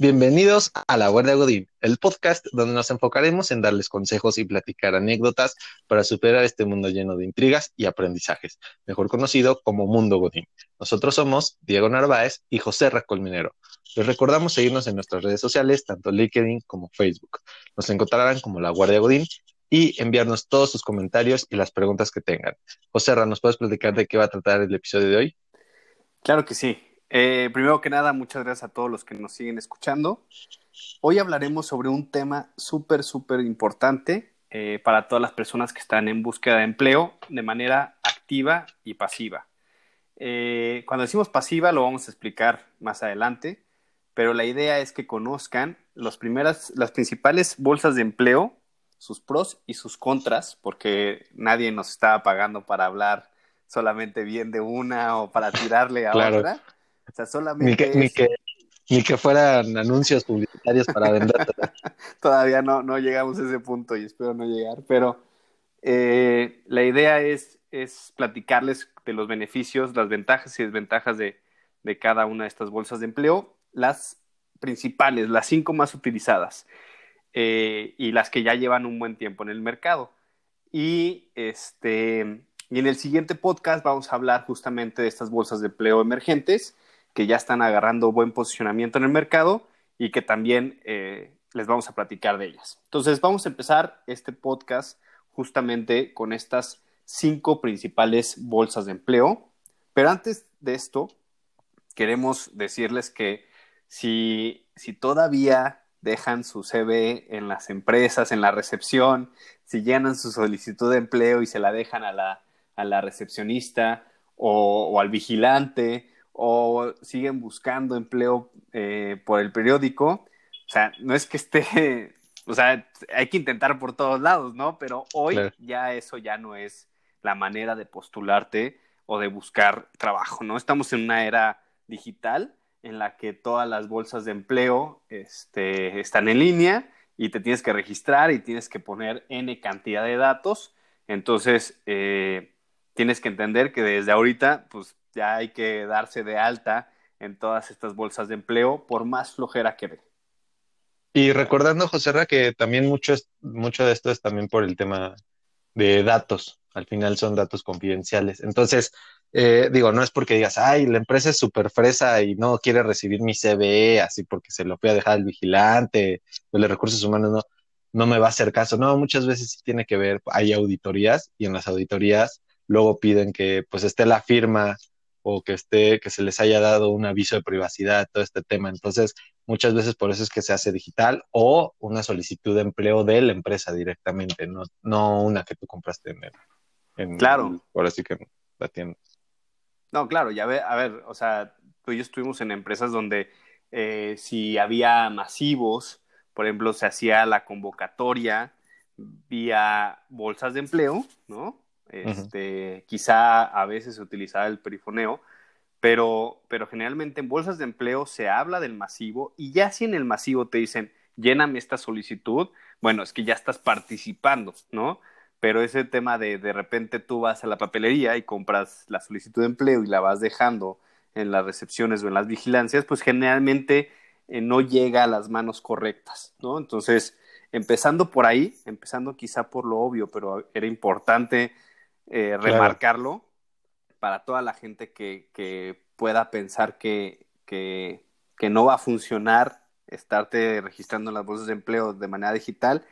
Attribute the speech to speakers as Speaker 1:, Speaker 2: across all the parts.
Speaker 1: Bienvenidos a La Guardia Godín, el podcast donde nos enfocaremos en darles consejos y platicar anécdotas para superar este mundo lleno de intrigas y aprendizajes, mejor conocido como Mundo Godín. Nosotros somos Diego Narváez y José Racolminero. Les recordamos seguirnos en nuestras redes sociales, tanto LinkedIn como Facebook. Nos encontrarán como La Guardia Godín y enviarnos todos sus comentarios y las preguntas que tengan. José ¿nos puedes platicar de qué va a tratar el episodio de hoy?
Speaker 2: Claro que sí. Eh, primero que nada, muchas gracias a todos los que nos siguen escuchando. Hoy hablaremos sobre un tema súper, súper importante eh, para todas las personas que están en búsqueda de empleo de manera activa y pasiva. Eh, cuando decimos pasiva lo vamos a explicar más adelante, pero la idea es que conozcan los primeras, las principales bolsas de empleo, sus pros y sus contras, porque nadie nos está pagando para hablar solamente bien de una o para tirarle a otra
Speaker 1: ni que, ni que, fueran anuncios publicitarios para vender.
Speaker 2: Todavía no, no llegamos a ese punto y espero no llegar, pero eh, la idea es, es platicarles de los beneficios, las ventajas y desventajas de, de cada una de estas bolsas de empleo, las principales, las cinco más utilizadas eh, y las que ya llevan un buen tiempo en el mercado. Y este y en el siguiente podcast vamos a hablar justamente de estas bolsas de empleo emergentes que ya están agarrando buen posicionamiento en el mercado y que también eh, les vamos a platicar de ellas. Entonces, vamos a empezar este podcast justamente con estas cinco principales bolsas de empleo. Pero antes de esto, queremos decirles que si, si todavía dejan su CV en las empresas, en la recepción, si llenan su solicitud de empleo y se la dejan a la, a la recepcionista o, o al vigilante o siguen buscando empleo eh, por el periódico. O sea, no es que esté, o sea, hay que intentar por todos lados, ¿no? Pero hoy ya eso ya no es la manera de postularte o de buscar trabajo, ¿no? Estamos en una era digital en la que todas las bolsas de empleo este, están en línea y te tienes que registrar y tienes que poner N cantidad de datos. Entonces, eh, tienes que entender que desde ahorita, pues ya hay que darse de alta en todas estas bolsas de empleo, por más flojera que dé.
Speaker 1: Y recordando, José Ra, que también mucho, mucho de esto es también por el tema de datos. Al final son datos confidenciales. Entonces, eh, digo, no es porque digas, ay, la empresa es súper fresa y no quiere recibir mi CV, así porque se lo fui a dejar al vigilante, los recursos humanos no, no me va a hacer caso. No, muchas veces sí tiene que ver, hay auditorías y en las auditorías luego piden que pues esté la firma o que esté, que se les haya dado un aviso de privacidad, todo este tema. Entonces, muchas veces por eso es que se hace digital o una solicitud de empleo de la empresa directamente, no, no una que tú compraste en,
Speaker 2: en claro.
Speaker 1: ahora sí que la tienda.
Speaker 2: No, claro, ya ve, a ver, o sea, tú y yo estuvimos en empresas donde eh, si había masivos, por ejemplo, se hacía la convocatoria vía bolsas de empleo, ¿no? Este, Quizá a veces se utilizaba el perifoneo, pero, pero generalmente en bolsas de empleo se habla del masivo y ya si en el masivo te dicen, lléname esta solicitud, bueno, es que ya estás participando, ¿no? Pero ese tema de de repente tú vas a la papelería y compras la solicitud de empleo y la vas dejando en las recepciones o en las vigilancias, pues generalmente eh, no llega a las manos correctas, ¿no? Entonces, empezando por ahí, empezando quizá por lo obvio, pero era importante eh, remarcarlo para toda la gente que, que pueda pensar que, que, que, no va a funcionar estarte registrando las bolsas de empleo de manera digital,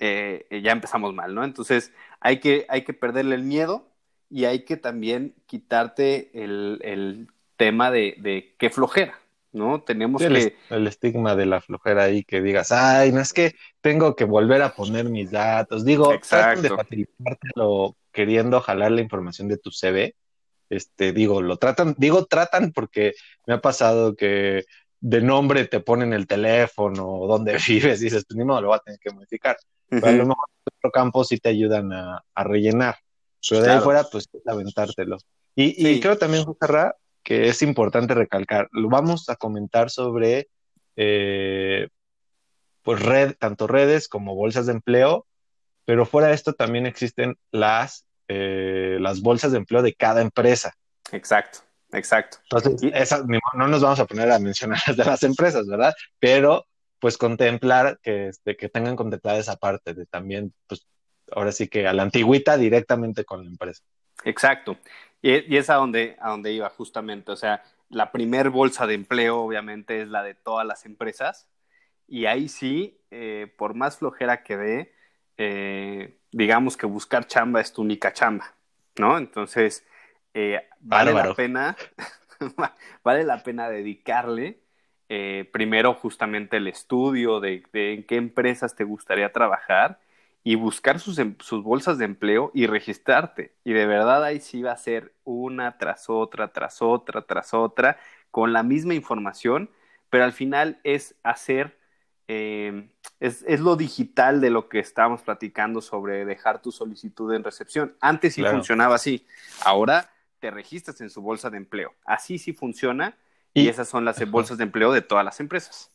Speaker 2: eh, eh, ya empezamos mal, ¿no? Entonces hay que, hay que perderle el miedo y hay que también quitarte el, el tema de, de qué flojera, ¿no? Tenemos
Speaker 1: que... El, estigma de la flojera ahí que digas, ay, no es que tengo que volver a poner mis datos. Digo, Exacto. de facilitártelo queriendo jalar la información de tu CV, este, digo, lo tratan, digo, tratan porque me ha pasado que de nombre te ponen el teléfono, dónde vives, y dices, pues ni modo, lo voy a tener que modificar. Pero a lo mejor en otro campo sí te ayudan a, rellenar. Pero de ahí fuera, pues aventártelo. Y, y creo también, José que es importante recalcar, lo vamos a comentar sobre eh, pues red, tanto redes como bolsas de empleo, pero fuera de esto también existen las eh, las bolsas de empleo de cada empresa.
Speaker 2: Exacto. Exacto.
Speaker 1: Entonces, no nos vamos a poner a mencionar las de las empresas, ¿verdad? Pero, pues, contemplar que, este, que tengan contemplada esa parte de también, pues, ahora sí que a la antigüita directamente con la empresa.
Speaker 2: Exacto. Y, es a donde, a donde iba justamente. O sea, la primer bolsa de empleo, obviamente, es la de todas las empresas. Y ahí sí, eh, por más flojera que dé, eh, digamos que buscar chamba es tu única chamba, ¿no? Entonces, eh, vale la pena, vale la pena dedicarle primero justamente el estudio de, de en qué empresas te gustaría trabajar y buscar sus, em, sus, bolsas de empleo y registrarte. Y de verdad ahí sí va a ser una tras otra, tras otra, tras otra, con la misma información, pero al final es hacer, em, es, es, lo digital de lo que estábamos platicando sobre dejar tu solicitud en recepción. Antes sí funcionaba así, ahora te registras en su bolsa de empleo. Así sí funciona y esas son las bolsas de empleo de todas las empresas.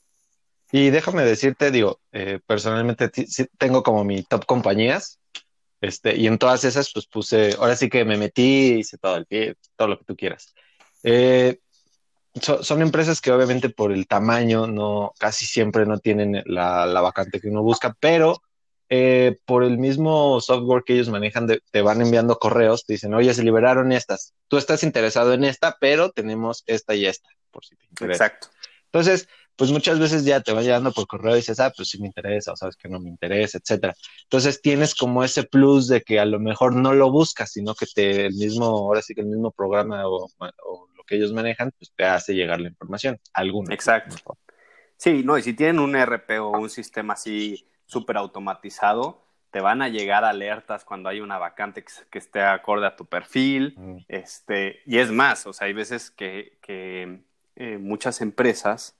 Speaker 1: Y déjame decirte, digo, eh, personalmente tengo como mi top compañías, este, y en todas esas, pues puse, ahora sí que me metí, hice todo el pie, todo lo que tú quieras. Eh, son empresas que obviamente por el tamaño no, casi siempre no tienen la, vacante que uno busca, pero eh, por el mismo software que ellos manejan, te van enviando correos, te dicen, oye, se liberaron estas, tú estás interesado en esta, pero tenemos esta y esta, por si te interesa. Exacto. Entonces, pues muchas veces ya te va llegando por correo y dices, ah, pues sí me interesa, o sabes que no me interesa, etcétera. Entonces tienes como ese plus de que a lo mejor no lo buscas, sino que te, el mismo, ahora sí que el mismo programa o, lo que ellos manejan, pues te hace llegar la información, alguna.
Speaker 2: Exacto. Sí, no, y si tienen un RP o un sistema así súper automatizado, te van a llegar alertas cuando hay una vacante que, esté acorde a tu perfil, mm. este, y es más, o sea, hay veces que, que eh, muchas empresas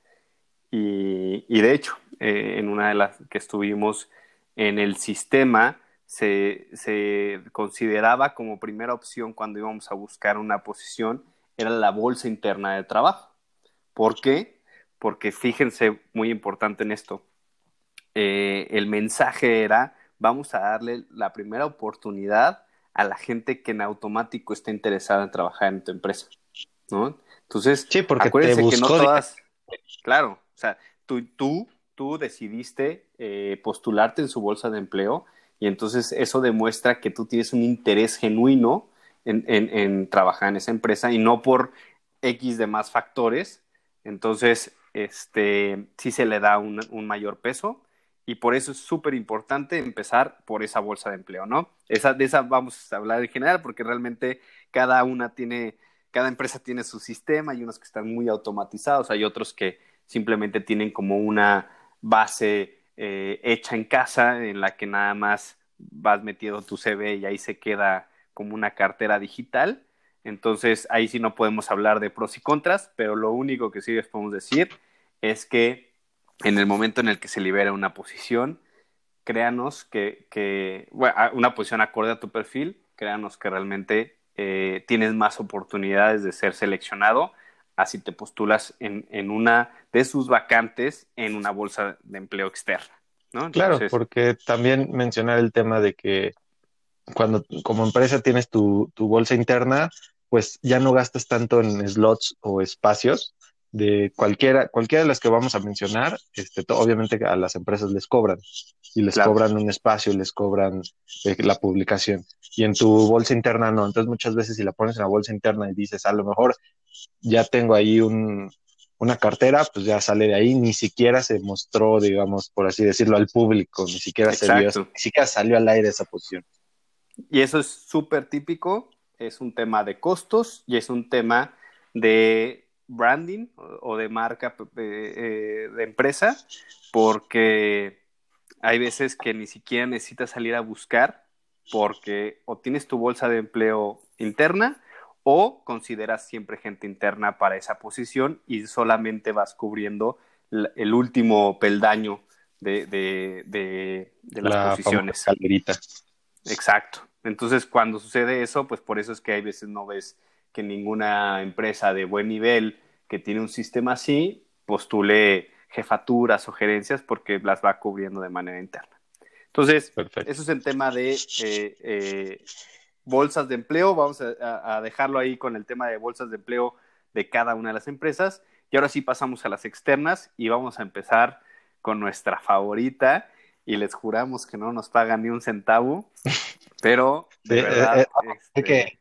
Speaker 2: y, de hecho, eh, en una de las que estuvimos en el sistema, se, consideraba como primera opción cuando íbamos a buscar una posición, era la bolsa interna de trabajo. ¿Por qué? Porque fíjense, muy importante en esto, eh, el mensaje era, vamos a darle la primera oportunidad a la gente que en automático está interesada en trabajar en tu empresa, ¿no? Entonces,
Speaker 1: sí, porque acuérdense que no todas,
Speaker 2: claro, o sea, tú, tú, tú decidiste eh, postularte en su bolsa de empleo y entonces eso demuestra que tú tienes un interés genuino en, trabajar en esa empresa y no por X de más factores. Entonces, este, sí se le da un, mayor peso y por eso es súper importante empezar por esa bolsa de empleo, ¿no? Esa, de esa vamos a hablar en general porque realmente cada una tiene, cada empresa tiene su sistema, y unos que están muy automatizados, hay otros que simplemente tienen como una base eh, hecha en casa en la que nada más vas metiendo tu CV y ahí se queda como una cartera digital. Entonces ahí sí no podemos hablar de pros y contras, pero lo único que sí les podemos decir es que en el momento en el que se libera una posición, créanos que, que bueno, una posición acorde a tu perfil, créanos que realmente eh, tienes más oportunidades de ser seleccionado así te postulas en, en, una de sus vacantes en una bolsa de empleo externa. ¿no?
Speaker 1: claro, porque también mencionar el tema de que cuando como empresa tienes tu, tu bolsa interna, pues ya no gastas tanto en slots o espacios de cualquiera, cualquiera de las que vamos a mencionar, este, obviamente a las empresas les cobran y les cobran un espacio, les cobran eh, la publicación. Y en tu bolsa interna no. Entonces muchas veces si la pones en la bolsa interna y dices, a lo mejor ya tengo ahí un, una cartera, pues ya sale de ahí, ni siquiera se mostró, digamos, por así decirlo, al público, ni siquiera, se ni siquiera salió al aire esa posición.
Speaker 2: Y eso es súper típico, es un tema de costos y es un tema de branding o, de marca eh, de empresa, porque hay veces que ni siquiera necesitas salir a buscar porque o tienes tu bolsa de empleo interna o consideras siempre gente interna para esa posición y solamente vas cubriendo el último peldaño de, de, las La posiciones. Exacto. Entonces, cuando sucede eso, pues por eso es que hay veces no ves que ninguna empresa de buen nivel que tiene un sistema así postule jefaturas o gerencias porque las va cubriendo de manera interna. Entonces, eso es el tema de eh, eh, bolsas de empleo. Vamos a, dejarlo ahí con el tema de bolsas de empleo de cada una de las empresas. Y ahora sí pasamos a las externas y vamos a empezar con nuestra favorita y les juramos que no nos pagan ni un centavo, pero de verdad... Eh,
Speaker 1: eh, este, que,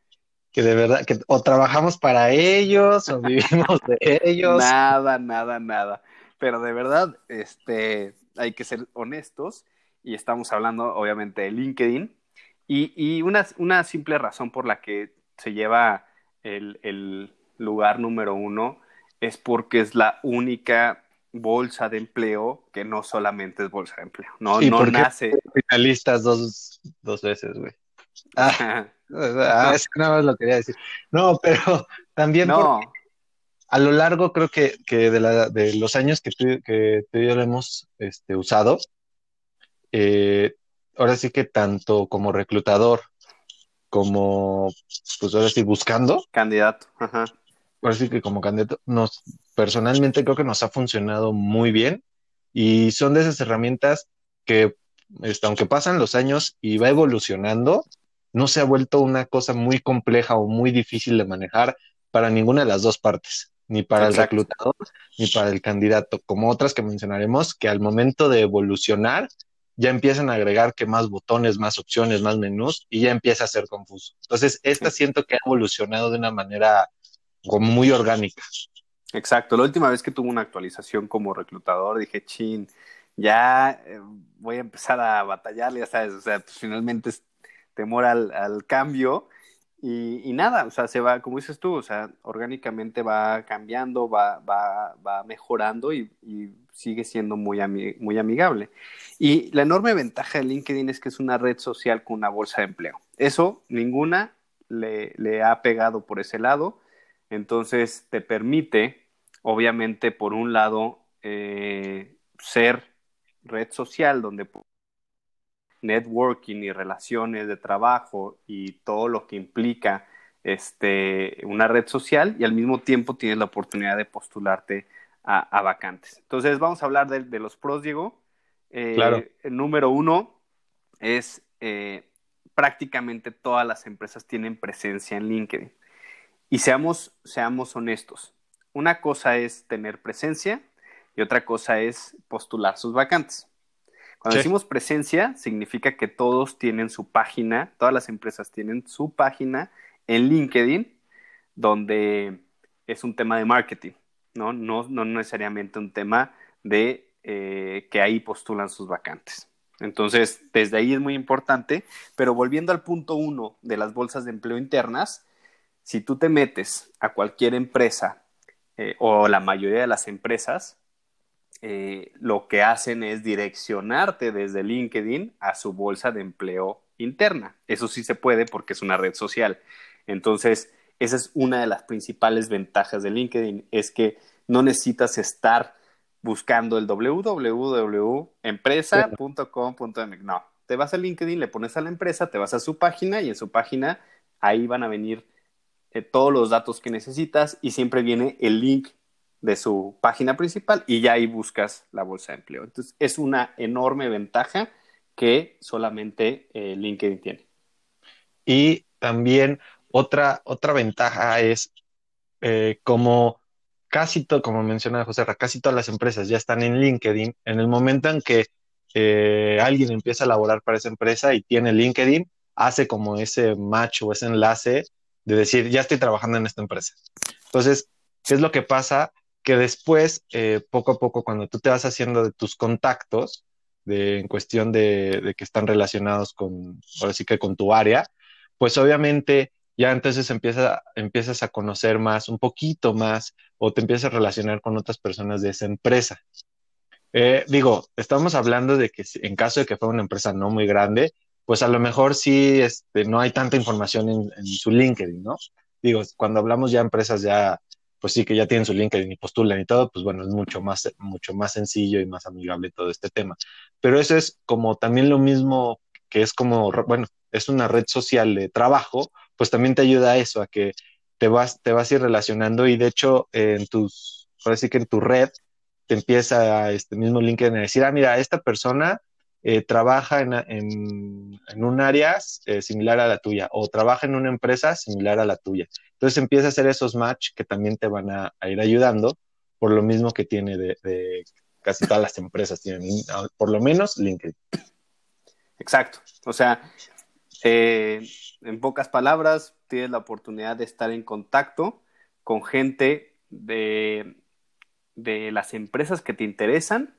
Speaker 1: que, de verdad, que o trabajamos para ellos o vivimos de ellos.
Speaker 2: Nada, nada, nada. Pero de verdad, este, hay que ser honestos y estamos hablando obviamente de LinkedIn y, y una, una, simple razón por la que se lleva el, el lugar número uno es porque es la única bolsa de empleo que no solamente es bolsa de empleo, no, no nace.
Speaker 1: Finalistas dos, dos veces, güey. Ah, ah nada más lo quería decir. No, pero también no. a lo largo creo que, que de, la, de, los años que tú, que tú y yo lo hemos este, usado, eh, ahora sí que tanto como reclutador como, pues ahora sí, buscando.
Speaker 2: Candidato, ajá.
Speaker 1: Ahora sí que como candidato, nos, personalmente creo que nos ha funcionado muy bien y son de esas herramientas que, este, aunque pasan los años y va evolucionando, no se ha vuelto una cosa muy compleja o muy difícil de manejar para ninguna de las dos partes, ni para el reclutador ni para el candidato, como otras que mencionaremos, que al momento de evolucionar ya empiezan a agregar que más botones, más opciones, más menús y ya empieza a ser confuso. Entonces, esta siento que ha evolucionado de una manera muy orgánica.
Speaker 2: Exacto. La última vez que tuve una actualización como reclutador, dije, chin, ya eh, voy a empezar a batallar, ya sabes, o sea, pues, finalmente es temor al, al cambio y, nada, o sea, se va, como dices tú, o sea, orgánicamente va cambiando, va, va, va mejorando y, sigue siendo muy, muy amigable. Y la enorme ventaja de LinkedIn es que es una red social con una bolsa de empleo. Eso ninguna le, le ha pegado por ese lado. Entonces te permite, obviamente, por un lado, eh, ser red social donde networking y relaciones de trabajo y todo lo que implica este, una red social y al mismo tiempo tienes la oportunidad de postularte a, vacantes. Entonces vamos a hablar de, los pros, Diego. Eh, claro. El número uno es eh, prácticamente todas las empresas tienen presencia en LinkedIn. Y seamos, seamos honestos. Una cosa es tener presencia y otra cosa es postular sus vacantes. Cuando decimos presencia, significa que todos tienen su página, todas las empresas tienen su página en LinkedIn, donde es un tema de marketing, ¿no? No, no necesariamente un tema de eh, que ahí postulan sus vacantes. Entonces, desde ahí es muy importante, pero volviendo al punto uno de las bolsas de empleo internas, si tú te metes a cualquier empresa eh, o la mayoría de las empresas, eh, lo que hacen es direccionarte desde LinkedIn a su bolsa de empleo interna. Eso sí se puede porque es una red social. Entonces, esa es una de las principales ventajas de LinkedIn, es que no necesitas estar buscando el www.empresa.com.mx. No, te vas a LinkedIn, le pones a la empresa, te vas a su página y en su página ahí van a venir eh, todos los datos que necesitas y siempre viene el link de su página principal y ya ahí buscas la bolsa de empleo. Entonces, es una enorme ventaja que solamente eh, LinkedIn tiene.
Speaker 1: Y también otra, otra ventaja es eh, como casi todo, como mencionaba José, casi todas las empresas ya están en LinkedIn. En el momento en que alguien empieza a laborar para esa empresa y tiene LinkedIn, hace como ese match o ese enlace de decir, ya estoy trabajando en esta empresa. Entonces, ¿qué es lo que pasa? que después, eh, poco a poco, cuando tú te vas haciendo de tus contactos, de, en cuestión de, que están relacionados con, ahora sí que con tu área, pues obviamente ya entonces empieza, empiezas a conocer más, un poquito más, o te empiezas a relacionar con otras personas de esa empresa. Eh, digo, estamos hablando de que en caso de que fuera una empresa no muy grande, pues a lo mejor sí este, no hay tanta información en, su LinkedIn, ¿no? Digo, cuando hablamos ya empresas ya pues sí que ya tienen su LinkedIn y postulan y todo, pues bueno, es mucho más, mucho más sencillo y más amigable todo este tema. Pero eso es como también lo mismo que es como, bueno, es una red social de trabajo, pues también te ayuda a eso, a que te vas, te vas a ir relacionando y de hecho en tus, ahora sí que en tu red te empieza este mismo LinkedIn a decir, ah, mira, esta persona eh, trabaja en, un área eh, similar a la tuya o trabaja en una empresa similar a la tuya. Entonces empieza a hacer esos match que también te van a, ir ayudando por lo mismo que tiene de, casi todas las empresas, tienen por lo menos LinkedIn.
Speaker 2: Exacto. O sea, eh, en pocas palabras, tienes la oportunidad de estar en contacto con gente de, de las empresas que te interesan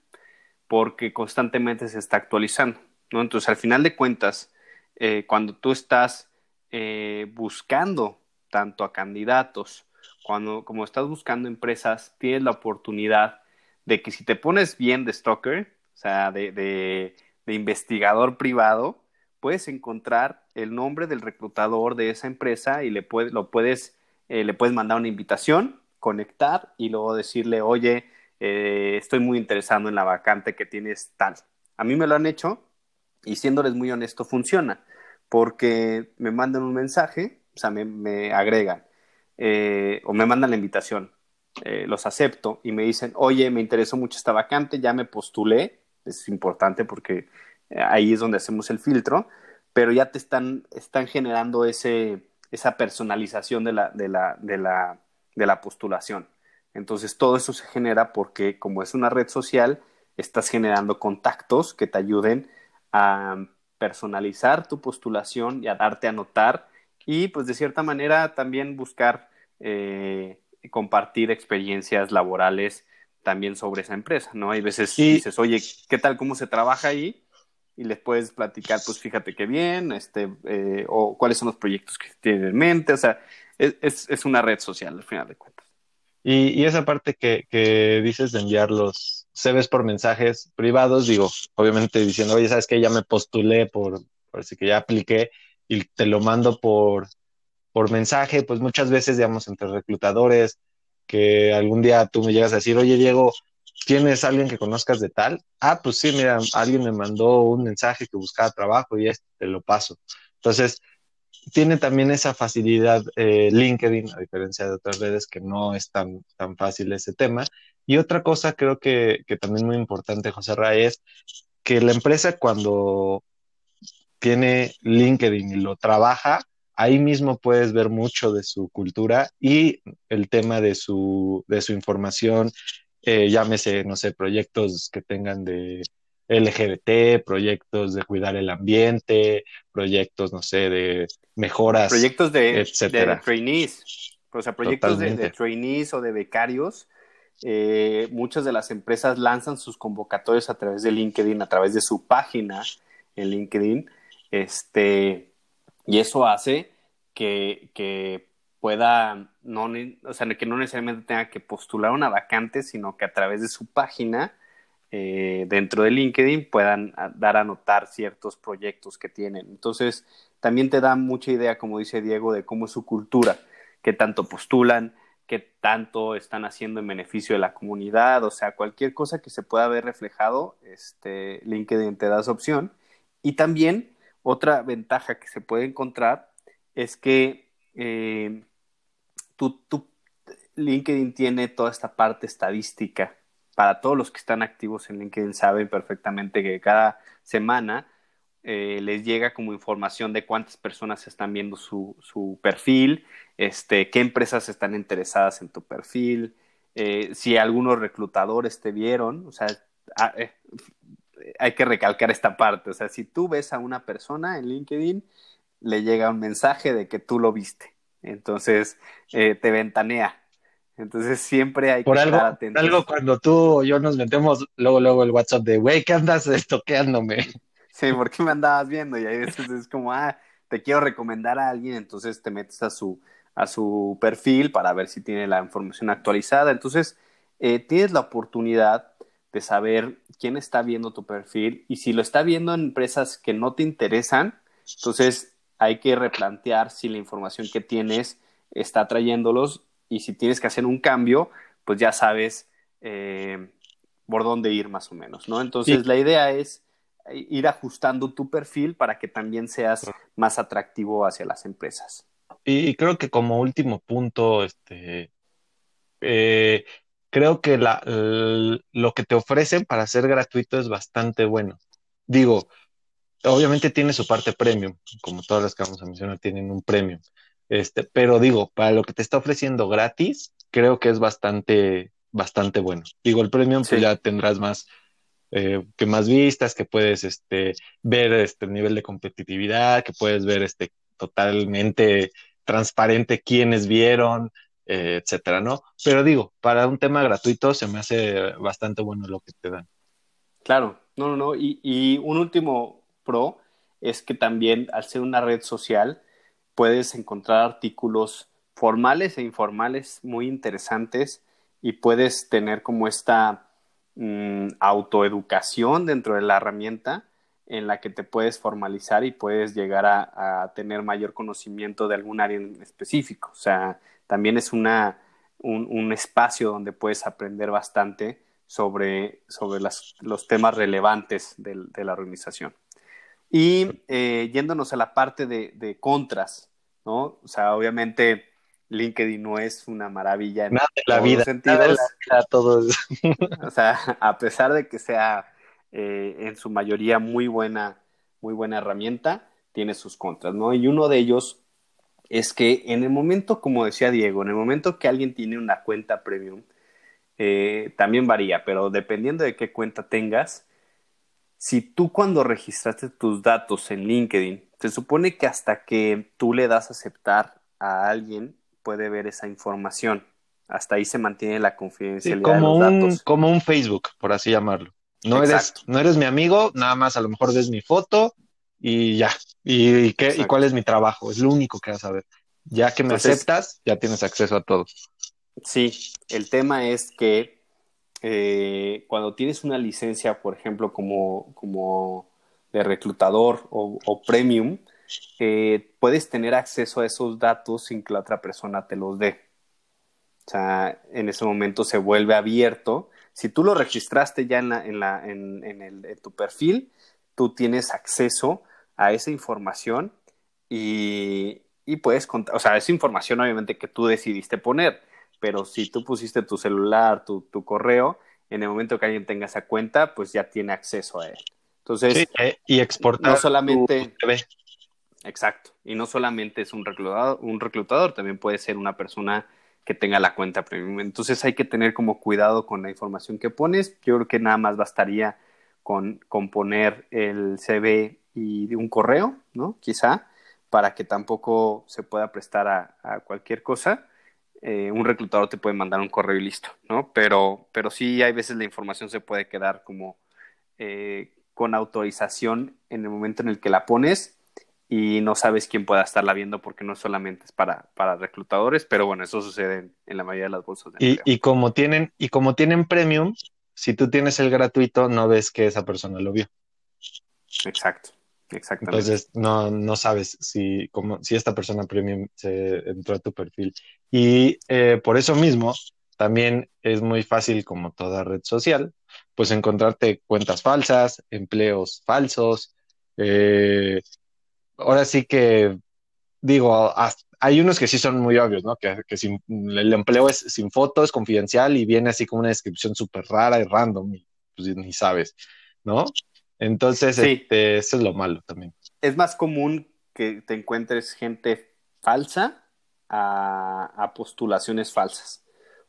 Speaker 2: porque constantemente se está actualizando. Entonces, al final de cuentas, eh, cuando tú estás eh, buscando tanto a candidatos, cuando como estás buscando empresas, tienes la oportunidad de que si te pones bien de stalker, o sea, de, investigador privado, puedes encontrar el nombre del reclutador de esa empresa y le, puedes, lo puedes, eh, le puedes mandar una invitación, conectar y luego decirle, oye, eh, estoy muy interesado en la vacante que tienes tal. A mí me lo han hecho y siéndoles muy honesto, funciona, porque me mandan un mensaje, o sea, me, agregan eh, o me mandan la invitación, eh, los acepto y me dicen, oye, me interesó mucho esta vacante, ya me postulé, es importante porque ahí es donde hacemos el filtro, pero ya te están, generando ese, esa personalización de la postulación. Entonces todo eso se genera porque como es una red social, estás generando contactos que te ayuden a personalizar tu postulación y a darte a notar y pues de cierta manera también buscar eh, compartir experiencias laborales también sobre esa empresa, ¿no? Hay veces dices, oye, ¿qué tal cómo se trabaja ahí? Y les puedes platicar, pues fíjate qué bien, este, eh, o cuáles son los proyectos que tienen en mente, o sea, es, es una red social al final de cuentas.
Speaker 1: Y, esa parte que, dices de enviar los CVs por mensajes privados, digo, obviamente diciendo, oye, ¿sabes que Ya me postulé por, parece que ya apliqué y te lo mando por, por mensaje, pues muchas veces, digamos, entre reclutadores, que algún día tú me llegas a decir, oye, Diego, ¿tienes alguien que conozcas de tal? Ah, pues sí, mira, alguien me mandó un mensaje que buscaba trabajo y este te lo paso. Entonces, tiene también esa facilidad eh, LinkedIn, a diferencia de otras redes que no es tan, tan fácil ese tema. Y otra cosa creo que, que también muy importante, José Ray, es que la empresa cuando tiene LinkedIn y lo trabaja, ahí mismo puedes ver mucho de su cultura y el tema de su, de su información, eh, llámese, no sé, proyectos que tengan de LGBT, proyectos de cuidar el ambiente, proyectos, no sé, de mejoras.
Speaker 2: Proyectos de, trainees, o sea, proyectos de, trainees o de becarios. Eh, muchas de las empresas lanzan sus convocatorias a través de LinkedIn, a través de su página en LinkedIn, este, y eso hace que, que pueda, no, o sea, que no necesariamente tenga que postular una vacante, sino que a través de su página eh, dentro de LinkedIn puedan dar a notar ciertos proyectos que tienen. Entonces, también te da mucha idea, como dice Diego, de cómo es su cultura, qué tanto postulan, qué tanto están haciendo en beneficio de la comunidad, o sea, cualquier cosa que se pueda ver reflejado, este, LinkedIn te da esa opción. Y también otra ventaja que se puede encontrar es que eh, LinkedIn tiene toda esta parte estadística para todos los que están activos en LinkedIn saben perfectamente que cada semana eh, les llega como información de cuántas personas están viendo su, su perfil, este, qué empresas están interesadas en tu perfil, eh, si algunos reclutadores te vieron, o sea, ah, eh, hay que recalcar esta parte, o sea, si tú ves a una persona en LinkedIn, le llega un mensaje de que tú lo viste, entonces te ventanea, entonces siempre hay
Speaker 1: que algo, estar atentos. algo cuando tú o yo nos metemos luego, luego el WhatsApp de, güey, ¿qué andas estoqueándome?
Speaker 2: Sí, ¿por qué me andabas viendo? Y ahí veces es como, ah, te quiero recomendar a alguien, entonces te metes a su, a su perfil para ver si tiene la información actualizada. Entonces, eh, tienes la oportunidad de saber quién está viendo tu perfil y si lo está viendo en empresas que no te interesan, entonces hay que replantear si la información que tienes está trayéndolos y si tienes que hacer un cambio, pues ya sabes eh, por dónde ir más o menos, ¿no? Entonces la idea es ir ajustando tu perfil para que también seas más atractivo hacia las empresas.
Speaker 1: Y creo que como último punto, este, eh, creo que la, lo que te ofrecen para ser gratuito es bastante bueno. digo, obviamente tiene su parte premium, como todas las que vamos a mencionar tienen un premium. Este, pero digo, para lo que te está ofreciendo gratis, creo que es bastante, bastante bueno. Digo, el premium pues ya tendrás más, eh, que más vistas, que puedes este, ver este nivel de competitividad, que puedes ver este totalmente transparente quiénes vieron, eh, etcétera, ¿no? Pero digo, para un tema gratuito se me hace bastante bueno lo que te dan.
Speaker 2: Claro, no, no, no. Y, y un último pro es que también al ser una red social puedes encontrar artículos formales e informales muy interesantes y puedes tener como esta mm, autoeducación dentro de la herramienta en la que te puedes formalizar y puedes llegar a, tener mayor conocimiento de algún área en específico. O sea, también es una, un, espacio donde puedes aprender bastante sobre, sobre los temas relevantes de la organización. Y eh, yéndonos a la parte de, contras, ¿no? O sea, obviamente LinkedIn no es una maravilla en
Speaker 1: nada de la vida,
Speaker 2: sentidos. todos. o sea, a pesar de que sea eh, en su mayoría muy buena, muy buena herramienta, tiene sus contras, ¿no? Y uno de ellos es que en el momento, como decía Diego, en el momento que alguien tiene una cuenta premium, eh, también varía, pero dependiendo de qué cuenta tengas, si tú cuando registraste tus datos en LinkedIn, se supone que hasta que tú le das a aceptar a alguien, puede ver esa información. Hasta ahí se mantiene la confidencialidad
Speaker 1: como
Speaker 2: de
Speaker 1: los datos. Un, como un Facebook, por así llamarlo. No eres, no eres mi amigo, nada más a lo mejor ves mi foto y ya. ¿Y, qué, y cuál es mi trabajo? Es lo único que vas a ver. Ya que me aceptas, ya tienes acceso a todo.
Speaker 2: Sí, el tema es que eh, cuando tienes una licencia, por ejemplo, como, como de reclutador o, premium, eh, puedes tener acceso a esos datos sin que la otra persona te los dé. O sea, en ese momento se vuelve abierto. Si tú lo registraste ya en, la, en, el, tu perfil, tú tienes acceso a esa información y, y puedes contar, o sea, esa información obviamente que tú decidiste poner pero si tú pusiste tu celular, tu, tu correo, en el momento que alguien tenga esa cuenta, pues ya tiene acceso a él. Entonces,
Speaker 1: eh, y exportar
Speaker 2: no solamente Exacto, y no solamente es un reclutador, un reclutador, también puede ser una persona que tenga la cuenta premium. Entonces hay que tener como cuidado con la información que pones. Yo creo que nada más bastaría con, con poner el CV y un correo, ¿no? Quizá, para que tampoco se pueda prestar a cualquier cosa. Eh, un reclutador te puede mandar un correo y listo, ¿no? Pero, pero sí hay veces la información se puede quedar como eh, con autorización en el momento en el que la pones y no sabes quién pueda estarla viendo porque no solamente es para, para reclutadores, pero bueno, eso sucede en, la mayoría de las bolsas de
Speaker 1: y, y, como tienen, y como tienen premium, si tú tienes el gratuito, no ves que esa persona lo vio.
Speaker 2: Exacto. Exactamente.
Speaker 1: Entonces no, no sabes si, como, si esta persona premium se entró a tu perfil. Y eh, por eso mismo también es muy fácil, como toda red social, pues encontrarte cuentas falsas, empleos falsos. Eh, ahora sí que digo, hay unos que sí son muy obvios, ¿no? Que, que el empleo es sin fotos, confidencial y viene así como una descripción súper rara y random y pues ni sabes, ¿no? Entonces, este, eso es lo malo también.
Speaker 2: Es más común que te encuentres gente falsa a, postulaciones falsas.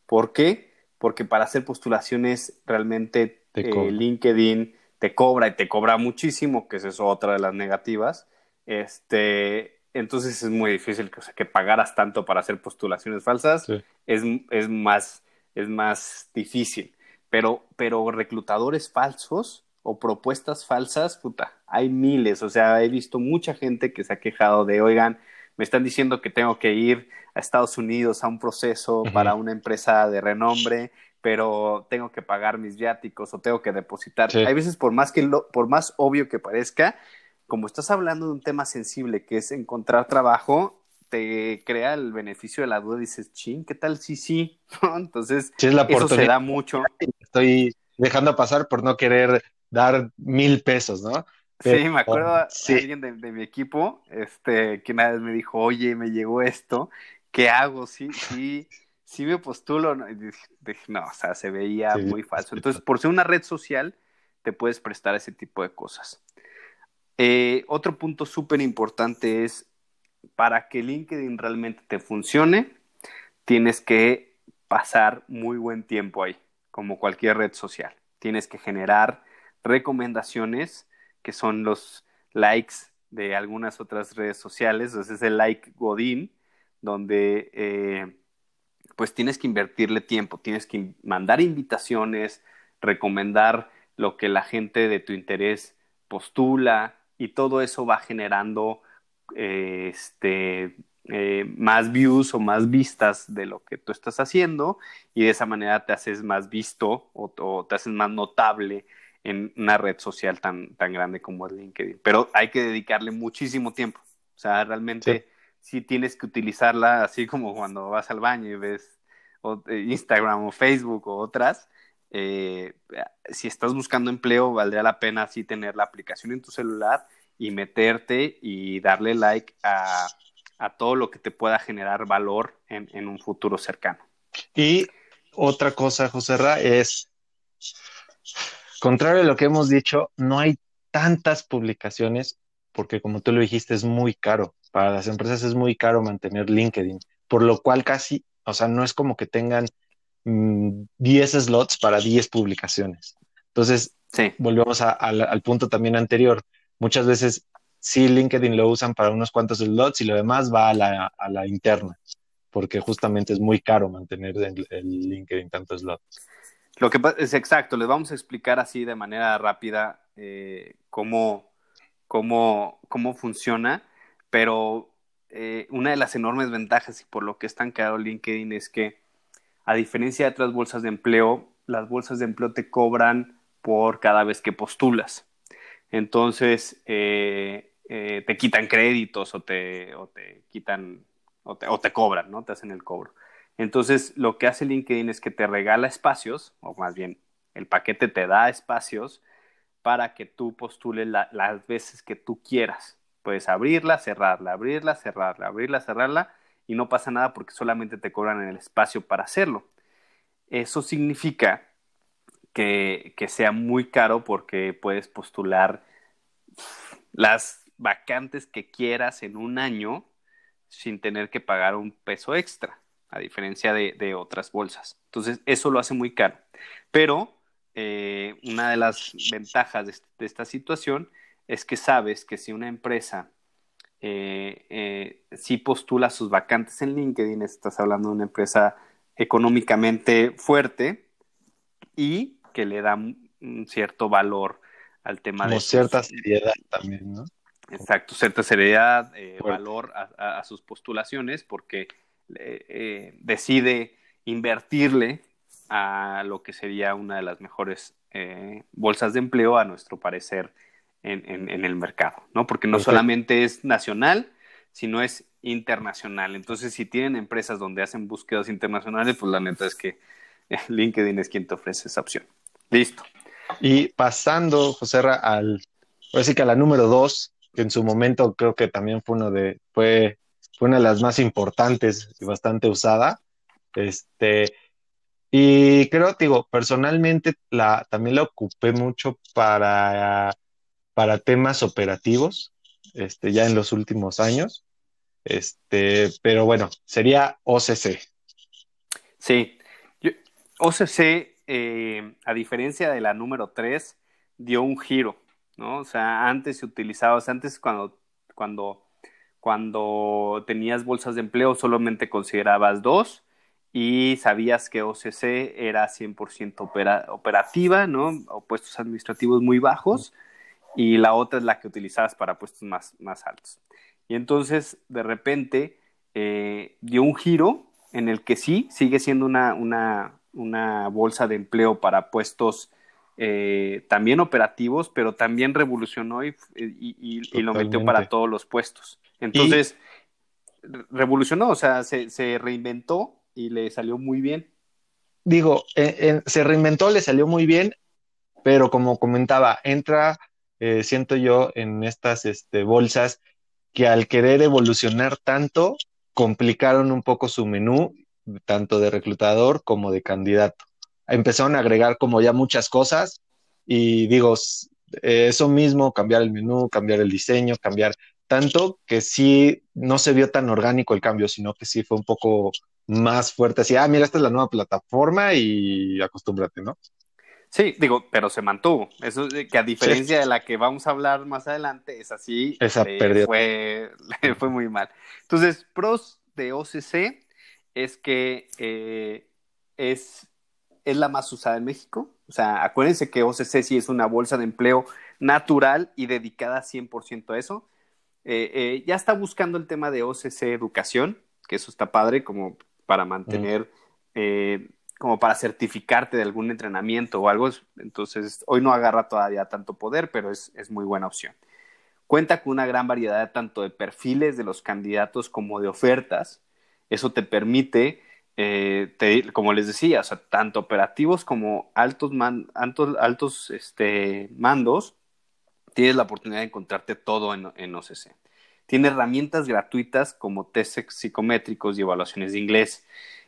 Speaker 2: ¿Por qué? Porque para hacer postulaciones realmente eh, LinkedIn te cobra y te cobra muchísimo, que es otra de las negativas. Este, entonces es muy difícil que, o sea, que pagaras tanto para hacer postulaciones falsas. Es, es, más, es más difícil. Pero, pero reclutadores falsos o propuestas falsas, puta, hay miles, o sea, he visto mucha gente que se ha quejado de, oigan, me están diciendo que tengo que ir a Estados Unidos a un proceso para una empresa de renombre, pero tengo que pagar mis viáticos o tengo que depositar. Hay veces, por más, que lo, por más obvio que parezca, como estás hablando de un tema sensible que es encontrar trabajo, te crea el beneficio de la duda y dices, ching, ¿qué tal? Sí, sí. Entonces, eso se da mucho.
Speaker 1: Estoy dejando pasar por no querer dar mil pesos, ¿no?
Speaker 2: sí, me acuerdo de alguien de, mi equipo, este, que una vez me dijo, oye, me llegó esto, ¿qué hago? Sí, sí, sí me postulo. Y dije, no, o sea, se veía muy falso. Entonces, por ser una red social, te puedes prestar ese tipo de cosas. Eh, otro punto súper importante es, para que LinkedIn realmente te funcione, tienes que pasar muy buen tiempo ahí, como cualquier red social. Tienes que generar recomendaciones, que son los likes de algunas otras redes sociales, entonces es el like Godín, donde eh, pues tienes que invertirle tiempo, tienes que mandar invitaciones, recomendar lo que la gente de tu interés postula y todo eso va generando eh, este, eh, más views o más vistas de lo que tú estás haciendo y de esa manera te haces más visto o, te haces más notable en una red social tan, tan grande como es LinkedIn. Pero hay que dedicarle muchísimo tiempo. O sea, realmente sí, tienes que utilizarla así como cuando vas al baño y ves eh, Instagram o Facebook o otras eh, si estás buscando empleo, valdría la pena así tener la aplicación en tu celular y meterte y darle like a, todo lo que te pueda generar valor en, un futuro cercano.
Speaker 1: Y otra cosa, José Ra, es, contrario a lo que hemos dicho, no hay tantas publicaciones porque como tú lo dijiste, es muy caro. Para las empresas es muy caro mantener LinkedIn, por lo cual casi, o sea, no es como que tengan 10 mm, slots para 10 publicaciones. Entonces, volvemos al punto también anterior. Muchas veces sí LinkedIn lo usan para unos cuantos slots y lo demás va a la, interna, porque justamente es muy caro mantener el, LinkedIn tantos slots.
Speaker 2: Lo que es exacto, les vamos a explicar así de manera rápida eh, cómo, cómo, cómo funciona, pero eh, una de las enormes ventajas y por lo que es tan caro LinkedIn es que a diferencia de otras bolsas de empleo, las bolsas de empleo te cobran por cada vez que postulas. Entonces, eh, eh, te quitan créditos o te, te quitan o te, cobran, ¿no? Te hacen el cobro. Entonces, lo que hace LinkedIn es que te regala espacios, o más bien, el paquete te da espacios para que tú postules las veces que tú quieras. Puedes abrirla, cerrarla, abrirla, cerrarla, abrirla, cerrarla y no pasa nada porque solamente te cobran en el espacio para hacerlo. Eso significa que, sea muy caro porque puedes postular las vacantes que quieras en un año sin tener que pagar un peso extra, a diferencia de, otras bolsas. Entonces, eso lo hace muy caro. Pero eh, una de las ventajas de, esta situación es que sabes que si una empresa eh, eh, si postula sus vacantes en LinkedIn, estás hablando de una empresa económicamente fuerte y que le da un cierto valor al tema
Speaker 1: Como de... cierta seriedad también, ¿no?
Speaker 2: Exacto, cierta seriedad, valor a, sus postulaciones, porque eh, decide invertirle a lo que sería una de las mejores bolsas de empleo, a nuestro parecer, en, el mercado, ¿no? Porque no solamente es nacional, sino es internacional. Entonces, si tienen empresas donde hacen búsquedas internacionales, pues la neta es que eh, LinkedIn es quien te ofrece esa opción. Listo.
Speaker 1: Y pasando, José, al, así que a la número dos, que en su momento creo que también fue uno de, fue, fue una de las más importantes y bastante usada. Este, y creo, digo, personalmente la, también la ocupé mucho para para temas operativos, este, ya en los últimos años. Este, pero bueno, sería OCC.
Speaker 2: Sí, OCC, eh, a diferencia de la número 3, dio un giro, ¿no? O sea, antes se utilizaba, antes cuando, cuando, cuando tenías bolsas de empleo solamente considerabas dos y sabías que OCC era 100% operativa, ¿no? O puestos administrativos muy bajos y la otra es la que utilizabas para puestos más, más altos. Y entonces, de repente, eh, dio un giro en el que sí, sigue siendo una, una, una bolsa de empleo para puestos eh, también operativos, pero también revolucionó y, y, lo metió para todos los puestos. Entonces, revolucionó, o sea, se, se, reinventó y le salió muy bien.
Speaker 1: Digo, se reinventó, le salió muy bien, pero como comentaba, entra eh, siento yo en estas este, bolsas que al querer evolucionar tanto, complicaron un poco su menú, tanto de reclutador como de candidato. Empezaron a agregar como ya muchas cosas y digo, eh, eso mismo, cambiar el menú, cambiar el diseño, cambiar tanto que sí no se vio tan orgánico el cambio, sino que sí fue un poco más fuerte, así, ah, mira, esta es la nueva plataforma y acostúmbrate, ¿no?
Speaker 2: Sí, digo, pero se mantuvo. Eso que a diferencia de la que vamos a hablar más adelante, es así.
Speaker 1: Esa
Speaker 2: le fue, fue muy mal. Entonces, pros de OCC es que eh, es, es la más usada en México. O sea, acuérdense que OCC sí es una bolsa de empleo natural y dedicada 100% a eso. Eh, eh, ya está buscando el tema de OCC Educación, que eso está padre como para mantener, eh, como para certificarte de algún entrenamiento o algo. Entonces, hoy no agarra todavía tanto poder, pero es, es muy buena opción. Cuenta con una gran variedad tanto de perfiles de los candidatos como de ofertas. Eso te permite eh, como les decía, tanto operativos como altos, altos, altos este, mandos, tienes la oportunidad de encontrarte todo en, en, OCC. Tiene herramientas gratuitas como test psicométricos y evaluaciones de inglés.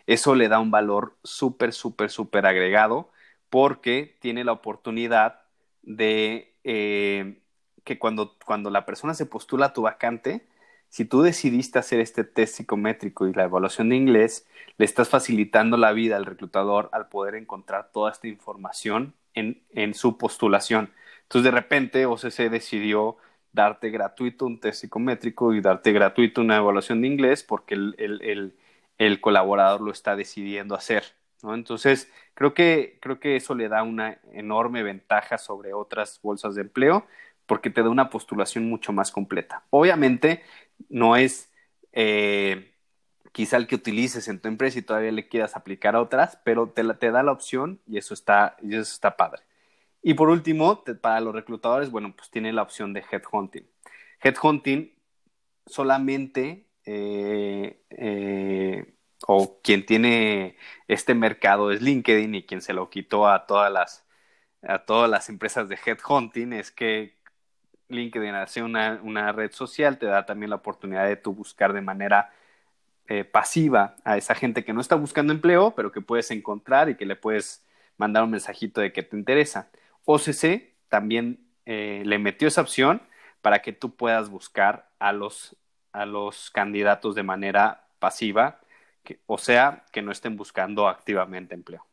Speaker 2: Eso le da un valor súper, súper, súper agregado porque tiene la oportunidad de eh, que cuando, cuando la persona se postula a tu vacante, si tú decidiste hacer este test psicométrico y la evaluación de inglés, le estás facilitando la vida al reclutador al poder encontrar toda esta información en, en su postulación. Entonces, de repente, OCC decidió darte gratuito un test psicométrico y darte gratuito una evaluación de inglés porque el, el, el, colaborador lo está decidiendo hacer. ¿no? Entonces, creo que, creo que eso le da una enorme ventaja sobre otras bolsas de empleo porque te da una postulación mucho más completa. Obviamente, no es eh, quizá el que utilices en tu empresa y todavía le quieras aplicar a otras, pero te, te da la opción y eso está, eso está padre. Y por último, para los reclutadores, bueno, pues tiene la opción de headhunting. Headhunting solamente, eh, eh, o quien tiene este mercado es LinkedIn y quien se lo quitó a todas las, a todas las empresas de headhunting es que LinkedIn hace una, una red social, te da también la oportunidad de tú buscar de manera eh, pasiva a esa gente que no está buscando empleo, pero que puedes encontrar y que le puedes mandar un mensajito de que te interesa. OCC también eh, le metió esa opción para que tú puedas buscar a los, a los candidatos de manera pasiva, que, o sea, que no estén buscando activamente empleo.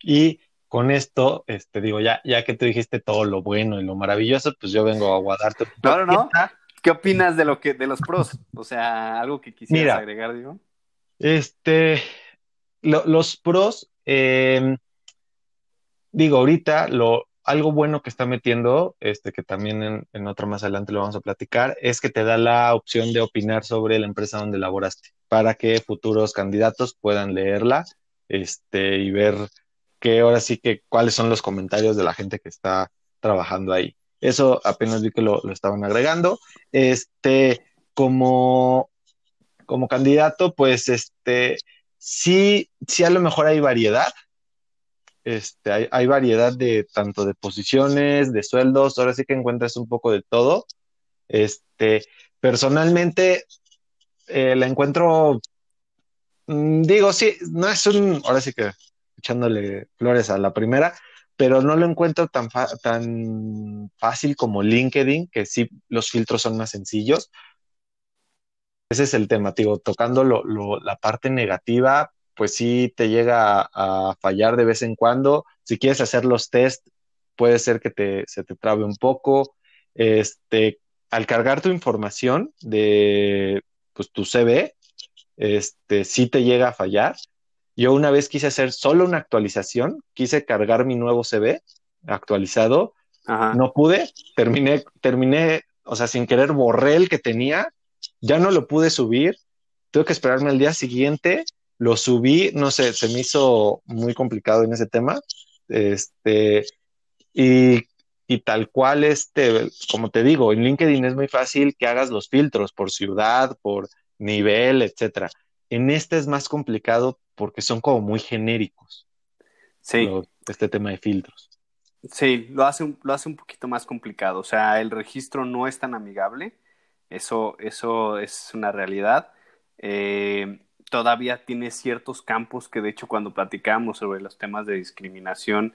Speaker 1: Y con esto, este, digo, ya, ya que tú dijiste todo lo bueno y lo maravilloso, pues yo vengo a guardarte.
Speaker 2: No, no, no. ¿Qué opinas de lo que, de los pros? O sea, algo que quisieras agregar, digo.
Speaker 1: Este, los pros, em, digo, ahorita lo, algo bueno que está metiendo, este, que también en, en otro más adelante lo vamos a platicar, es que te da la opción de opinar sobre la empresa donde laboraste, para que futuros candidatos puedan leerla, este, y ver que ahora sí que cuáles son los comentarios de la gente que está trabajando ahí. Eso apenas vi que lo, estaban agregando. Este, como, como candidato, pues este, sí, sí a lo mejor hay variedad. Este, hay, hay variedad de tanto de posiciones, de sueldos, ahora sí que encuentras un poco de todo. Este, personalmente eh, la encuentro, mm, digo, sí, no es un, ahora sí que echándole flores a la primera, pero no lo encuentro tan, tan fácil como LinkedIn, que sí los filtros son más sencillos. Ese es el tema, digo, tocando la parte negativa, pues sí te llega a, fallar de vez en cuando. Si quieres hacer los test, puede ser que se te trabe un poco. Este, al cargar tu información de pues, tu CV, este, sí te llega a fallar. Yo una vez quise hacer solo una actualización, quise cargar mi nuevo CV actualizado, no pude, terminé, terminé, o sea, sin querer borré el que tenía, ya no lo pude subir, tuve que esperarme al día siguiente, lo subí, no sé, se me hizo muy complicado en ese tema, este, y, y tal cual, este, como te digo, en LinkedIn es muy fácil que hagas los filtros por ciudad, por nivel, etcétera. En este es más complicado porque son como muy genéricos.
Speaker 2: Sí.
Speaker 1: este tema de filtros.
Speaker 2: Sí, lo hace, un, lo hace un poquito más complicado. O sea, el registro no es tan amigable. Eso, eso es una realidad. Eh, todavía tiene ciertos campos que, de hecho, cuando platicamos sobre los temas de discriminación,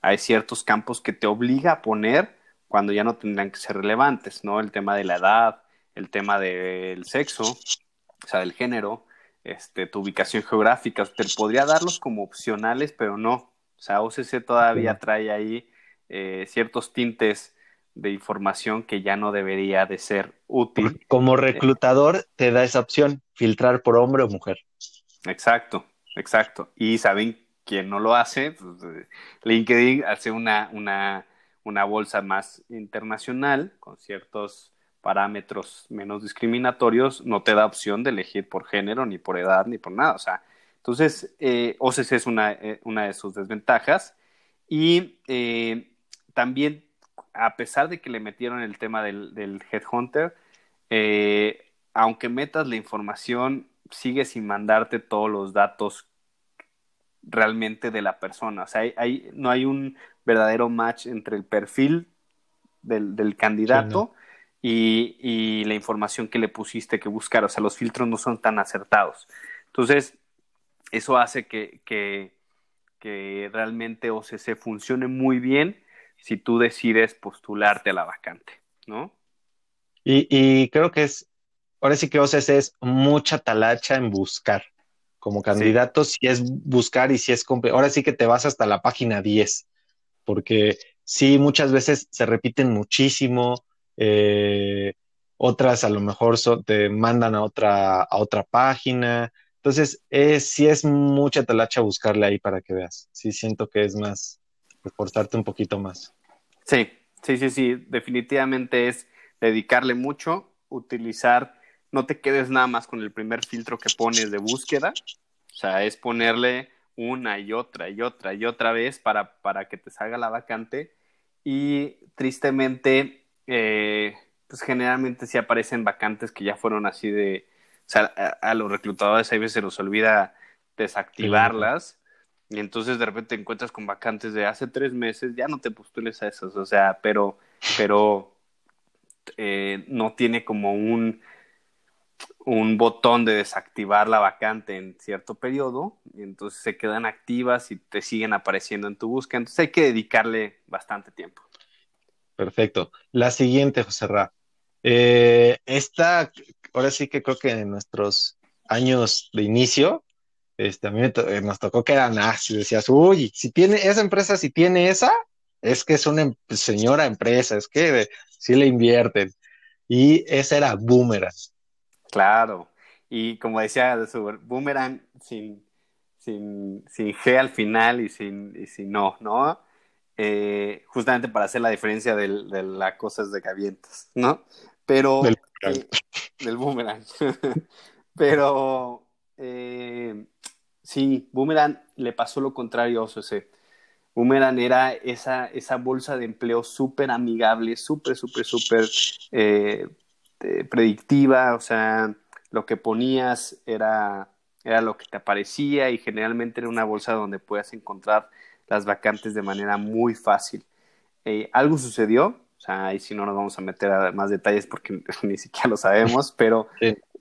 Speaker 2: hay ciertos campos que te obliga a poner cuando ya no tendrían que ser relevantes, ¿no? El tema de la edad, el tema del sexo, o sea, del género, este, tu ubicación geográfica, te podría darlos como opcionales, pero no. O sea, OCC todavía trae ahí eh, ciertos tintes de información que ya no debería de ser útil.
Speaker 1: Como reclutador te da esa opción, filtrar por hombre o mujer.
Speaker 2: Exacto, exacto. Y saben quién no lo hace, pues, eh, LinkedIn hace una, una, una bolsa más internacional con ciertos parámetros menos discriminatorios, no te da opción de elegir por género, ni por edad, ni por nada. O sea, entonces, eh, OCC es una, eh, una, de sus desventajas. Y eh, también, a pesar de que le metieron el tema del, del Headhunter, eh, aunque metas la información, sigue sin mandarte todos los datos realmente de la persona. O sea, hay, no hay un verdadero match entre el perfil del, del candidato y, y, la información que le pusiste que buscar. O sea, los filtros no son tan acertados. Entonces, eso hace que, que, que realmente OCC funcione muy bien si tú decides postularte a la vacante, ¿no?
Speaker 1: Y, y creo que es, ahora sí que OCC es mucha talacha en buscar. Como candidato, si es buscar y si es... Ahora sí que te vas hasta la página 10, porque sí, muchas veces se repiten muchísimo, eh, otras a lo mejor te mandan a otra, a otra página. Entonces, es, sí es mucha talacha buscarle ahí para que veas. Sí siento que es más, esforzarte un poquito más.
Speaker 2: Sí, sí, sí, sí, definitivamente es dedicarle mucho, utilizar, no te quedes nada más con el primer filtro que pones de búsqueda, o sea, es ponerle una y otra y otra y otra vez para, para que te salga la vacante y tristemente eh, pues generalmente sí aparecen vacantes que ya fueron así de, o sea, a, los reclutadores a veces se nos olvida desactivarlas. Y entonces de repente te encuentras con vacantes de hace tres meses, ya no te postules a esas, o sea, pero, pero eh, no tiene como un, un botón de desactivar la vacante en cierto periodo, y entonces se quedan activas y te siguen apareciendo en tu búsqueda, entonces hay que dedicarle bastante tiempo.
Speaker 1: Perfecto. La siguiente, José Ra. Eh, esta, ahora sí que creo que en nuestros años de inicio, este, a mí eh, nos tocó que eran así, decías, uy, si tiene esa empresa, si tiene esa, es que es una em, señora empresa, es que sí le invierten. Y esa era Boomerang.
Speaker 2: Claro, y como decía Boomerang sin, sin, sin G al final y sin, y sin no, ¿no? Eh, justamente para hacer la diferencia del, de las cosas de que ¿no? Pero... Del, eh, boomerang. Pero eh, sí, Boomerang le pasó lo contrario a OCC. Boomerang era esa, esa bolsa de empleo súper amigable, súper, súper, súper predictiva, o sea, lo que ponías era, era lo que te aparecía y generalmente era una bolsa donde puedas encontrar las vacantes de manera muy fácil. Eh, algo sucedió, o sea, ahí si no nos vamos a meter a más detalles porque ni siquiera lo sabemos, pero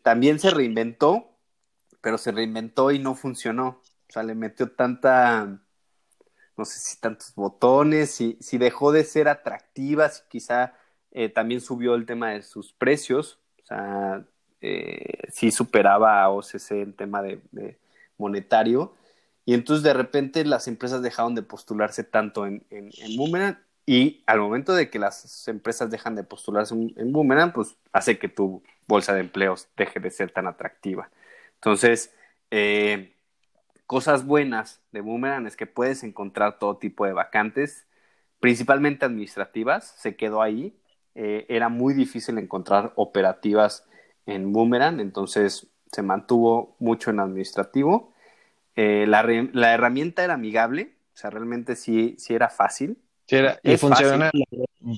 Speaker 2: también se reinventó, pero se reinventó y no funcionó. O sea, le metió tanta, no sé si tantos botones, si, si dejó de ser atractiva, si quizá eh, también subió el tema de sus precios, o sea, eh, sí superaba a OCC en tema de monetario, y entonces de repente las empresas dejaron de postularse tanto en, en, Boomerang y al momento de que las empresas dejan de postularse en, Boomerang, pues hace que tu bolsa de empleos deje de ser tan atractiva. Entonces, eh, cosas buenas de Boomerang es que puedes encontrar todo tipo de vacantes, principalmente administrativas, se quedó ahí. Eh, era muy difícil encontrar operativas en Boomerang, entonces se mantuvo mucho en administrativo. Eh, la, la, herramienta era amigable, o sea, realmente sí, sí era fácil.
Speaker 1: Sí era, y funcional,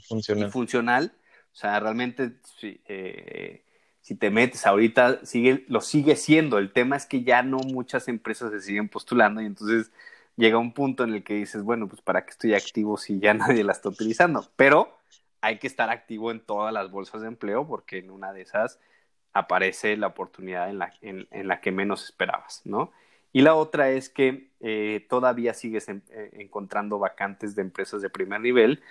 Speaker 2: funcional. funcional. O sea, realmente eh, si te metes ahorita, sigue, lo sigue siendo. El tema es que ya no muchas empresas se siguen postulando y entonces llega un punto en el que dices, bueno, pues para qué estoy activo si ya nadie la está utilizando. Pero hay que estar activo en todas las bolsas de empleo porque en una de esas aparece la oportunidad en la, en, la que menos esperabas, ¿no? Y la otra es que eh, todavía sigues eh, encontrando vacantes de empresas de primer nivel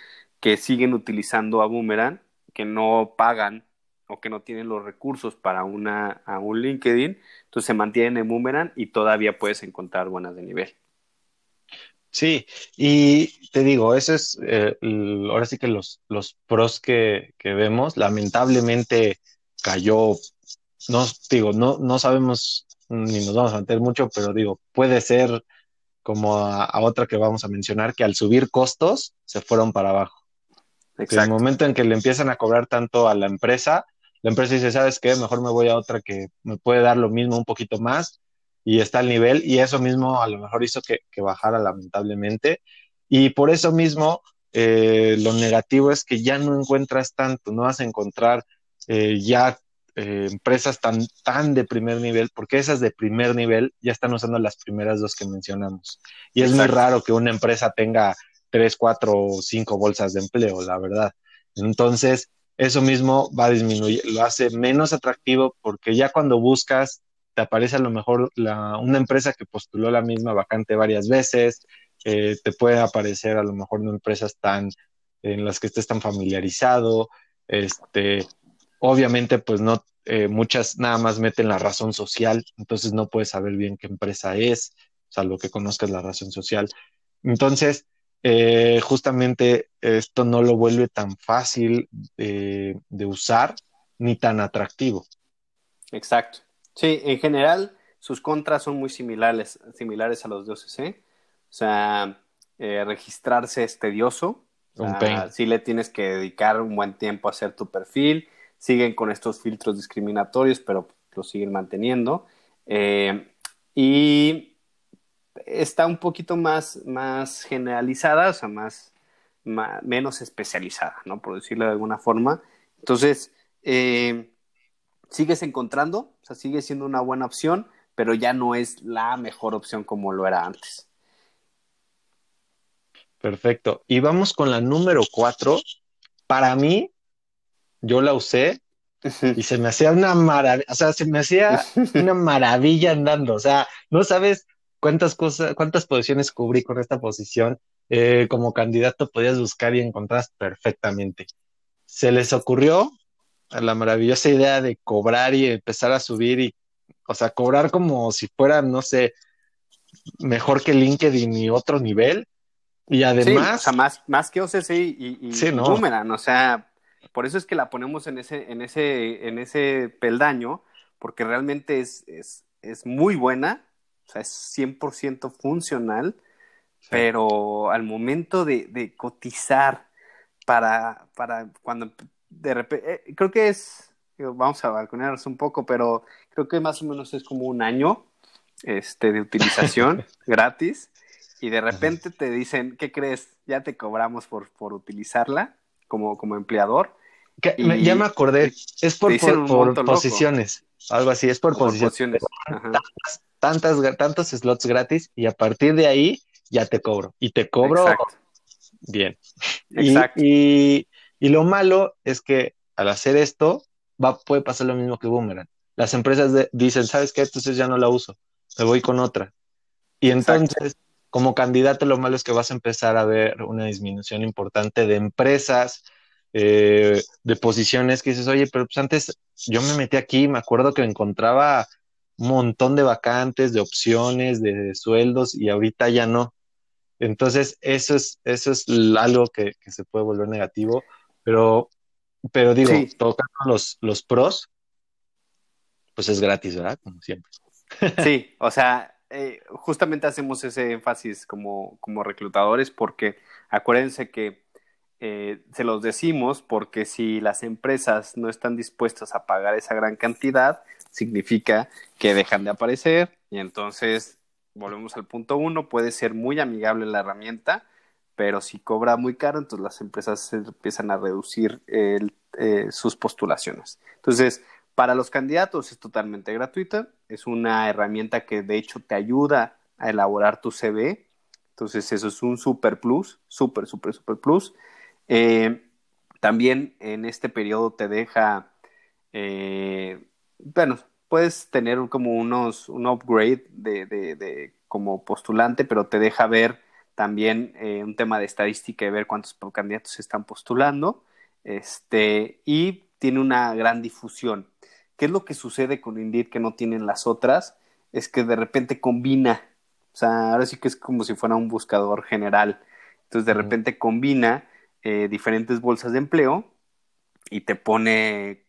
Speaker 2: que siguen utilizando a Boomerang, que no pagan o que no tienen los recursos para una, un LinkedIn, entonces se mantienen en Boomerang y todavía puedes encontrar buenas de nivel.
Speaker 1: Sí, y te digo, eso es, eh, ahora sí que los, los pros que, que, vemos, lamentablemente cayó, no digo, no, no sabemos ni nos vamos a meter mucho, pero digo, puede ser como a, otra que vamos a mencionar, que al subir costos se fueron para abajo. En el momento en que le empiezan a cobrar tanto a la empresa, la empresa dice, ¿sabes qué? Mejor me voy a otra que me puede dar lo mismo, un poquito más, y está al nivel, y eso mismo a lo mejor hizo que, bajara lamentablemente. Y por eso mismo, eh, lo negativo es que ya no encuentras tanto, no vas a encontrar eh, ya eh, empresas tan, tan de primer nivel, porque esas de primer nivel ya están usando las primeras dos que mencionamos. Y es muy raro que una empresa tenga tres, cuatro o cinco bolsas de empleo, la verdad. Entonces, eso mismo va a disminuir, lo hace menos atractivo porque ya cuando buscas, te aparece a lo mejor la, una empresa que postuló la misma vacante varias veces, eh, te puede aparecer a lo mejor no empresas tan en las que estés tan familiarizado, este, obviamente pues no, eh, muchas nada más meten la razón social, entonces no puedes saber bien qué empresa es, o sea, lo que conozcas la razón social. Entonces, eh, justamente esto no lo vuelve tan fácil de, usar ni tan atractivo.
Speaker 2: Exacto. Sí, en general sus contras son muy similares, similares a los de OCC. O sea, eh, registrarse es tedioso. O sí le tienes que dedicar un buen tiempo a hacer tu perfil. Siguen con estos filtros discriminatorios, pero lo siguen manteniendo. Eh, y está un poquito más, más generalizada, o sea, más, menos especializada, ¿no? Por decirlo de alguna forma. Entonces, eh, sigues encontrando, o sea, sigue siendo una buena opción, pero ya no es la mejor opción como lo era antes.
Speaker 1: Perfecto. Y vamos con la número cuatro. Para mí, yo la usé y se me hacía una maravilla, o sea, se me hacía una maravilla andando. O sea, no sabes cuántas cosas, cuántas posiciones cubrí con esta posición. Eh, como candidato podías buscar y encontrás perfectamente. Se les ocurrió la maravillosa idea de cobrar y empezar a subir y, o sea, cobrar como si fuera, no sé, mejor que LinkedIn y otro nivel. Y además.
Speaker 2: o sea, más, más que OCC y, y, sí, no. o sea, por eso es que la ponemos en ese, en ese, en ese peldaño, porque realmente es, es, es muy buena o sea, es 100% funcional, pero al momento de, cotizar para, para cuando de repente, eh, creo que es, vamos a balconearnos un poco, pero creo que más o menos es como un año este, de utilización gratis y de repente te dicen, ¿qué crees? Ya te cobramos por, por utilizarla como, como empleador.
Speaker 1: ya me acordé, es por, posiciones, algo así, es por, posiciones tantas, tantos slots gratis y a partir de ahí ya te cobro. Y te cobro bien. Exacto. Y, lo malo es que al hacer esto va, puede pasar lo mismo que Boomerang. Las empresas dicen, ¿sabes qué? Entonces ya no la uso, me voy con otra. Y entonces, como candidato, lo malo es que vas a empezar a ver una disminución importante de empresas, eh, de posiciones que dices, oye, pero pues antes yo me metí aquí, me acuerdo que encontraba un montón de vacantes, de opciones, de sueldos y ahorita ya no. Entonces, eso es, eso es algo que, se puede volver negativo, pero, pero digo, tocando los, los pros, pues es gratis, ¿verdad? Como siempre.
Speaker 2: Sí, o sea, eh, justamente hacemos ese énfasis como, como reclutadores porque acuérdense que eh, se los decimos porque si las empresas no están dispuestas a pagar esa gran cantidad, significa que dejan de aparecer y entonces volvemos al punto uno, puede ser muy amigable la herramienta, pero si cobra muy caro, entonces las empresas empiezan a reducir eh, sus postulaciones. Entonces, para los candidatos es totalmente gratuita, es una herramienta que de hecho te ayuda a elaborar tu CV, entonces eso es un super plus, super, super, super plus. Eh, también en este periodo te deja eh, bueno, puedes tener como unos, un upgrade de, de, como postulante, pero te deja ver también eh, un tema de estadística y ver cuántos candidatos se están postulando, este, y tiene una gran difusión. ¿Qué es lo que sucede con Indeed que no tienen las otras? Es que de repente combina, o sea, ahora sí que es como si fuera un buscador general. Entonces de repente combina eh, diferentes bolsas de empleo y te pone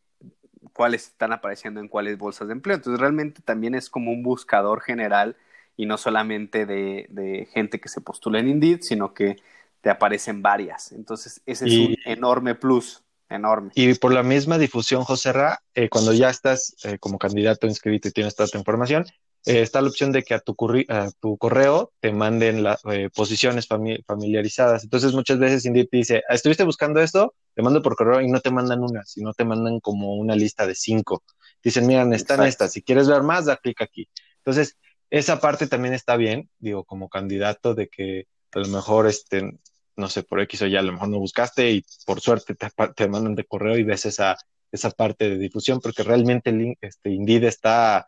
Speaker 2: cuáles están apareciendo en cuáles bolsas de empleo. Entonces realmente también es como un buscador general y no solamente de, gente que se postula en Indeed, sino que te aparecen varias. Entonces ese es un enorme plus, enorme.
Speaker 1: Y por la misma difusión, José Ra, eh, cuando ya estás eh, como candidato inscrito y tienes toda tu información, eh, está la opción de que a tu, a tu correo te manden las eh, posiciones familiarizadas. Entonces muchas veces Indeed dice, estuviste buscando esto, te mando por correo y no te mandan una, sino te mandan como una lista de cinco. Dicen, miren, están estas, si quieres ver más, da clic aquí. Entonces, esa parte también está bien, digo, como candidato de que a lo mejor, este, no sé, por X o Y, a lo mejor no buscaste y por suerte te, te mandan de correo y ves esa, esa parte de difusión, porque realmente el, este, Indeed está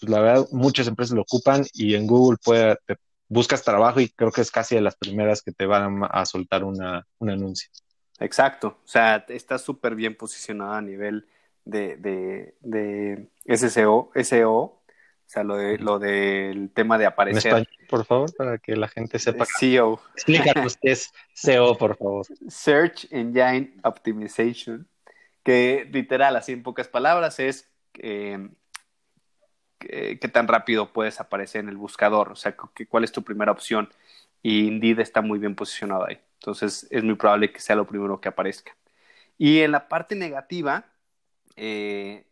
Speaker 1: pues la verdad muchas empresas lo ocupan y en Google puede, buscas trabajo y creo que es casi de las primeras que te van a soltar una, un anuncio.
Speaker 2: Exacto, o sea, está súper bien posicionada a nivel de, de, de SEO, SEO, o sea, lo, de, lo del tema de aparecer.
Speaker 1: Por favor, para que la gente sepa.
Speaker 2: SEO.
Speaker 1: Explícanos qué es SEO, por favor.
Speaker 2: Search Engine Optimization, que literal, así en pocas palabras, es eh, qué, tan rápido puedes aparecer en el buscador, o sea, cuál es tu primera opción. Y Indeed está muy bien posicionado ahí. Entonces es muy probable que sea lo primero que aparezca. Y en la parte negativa, eh,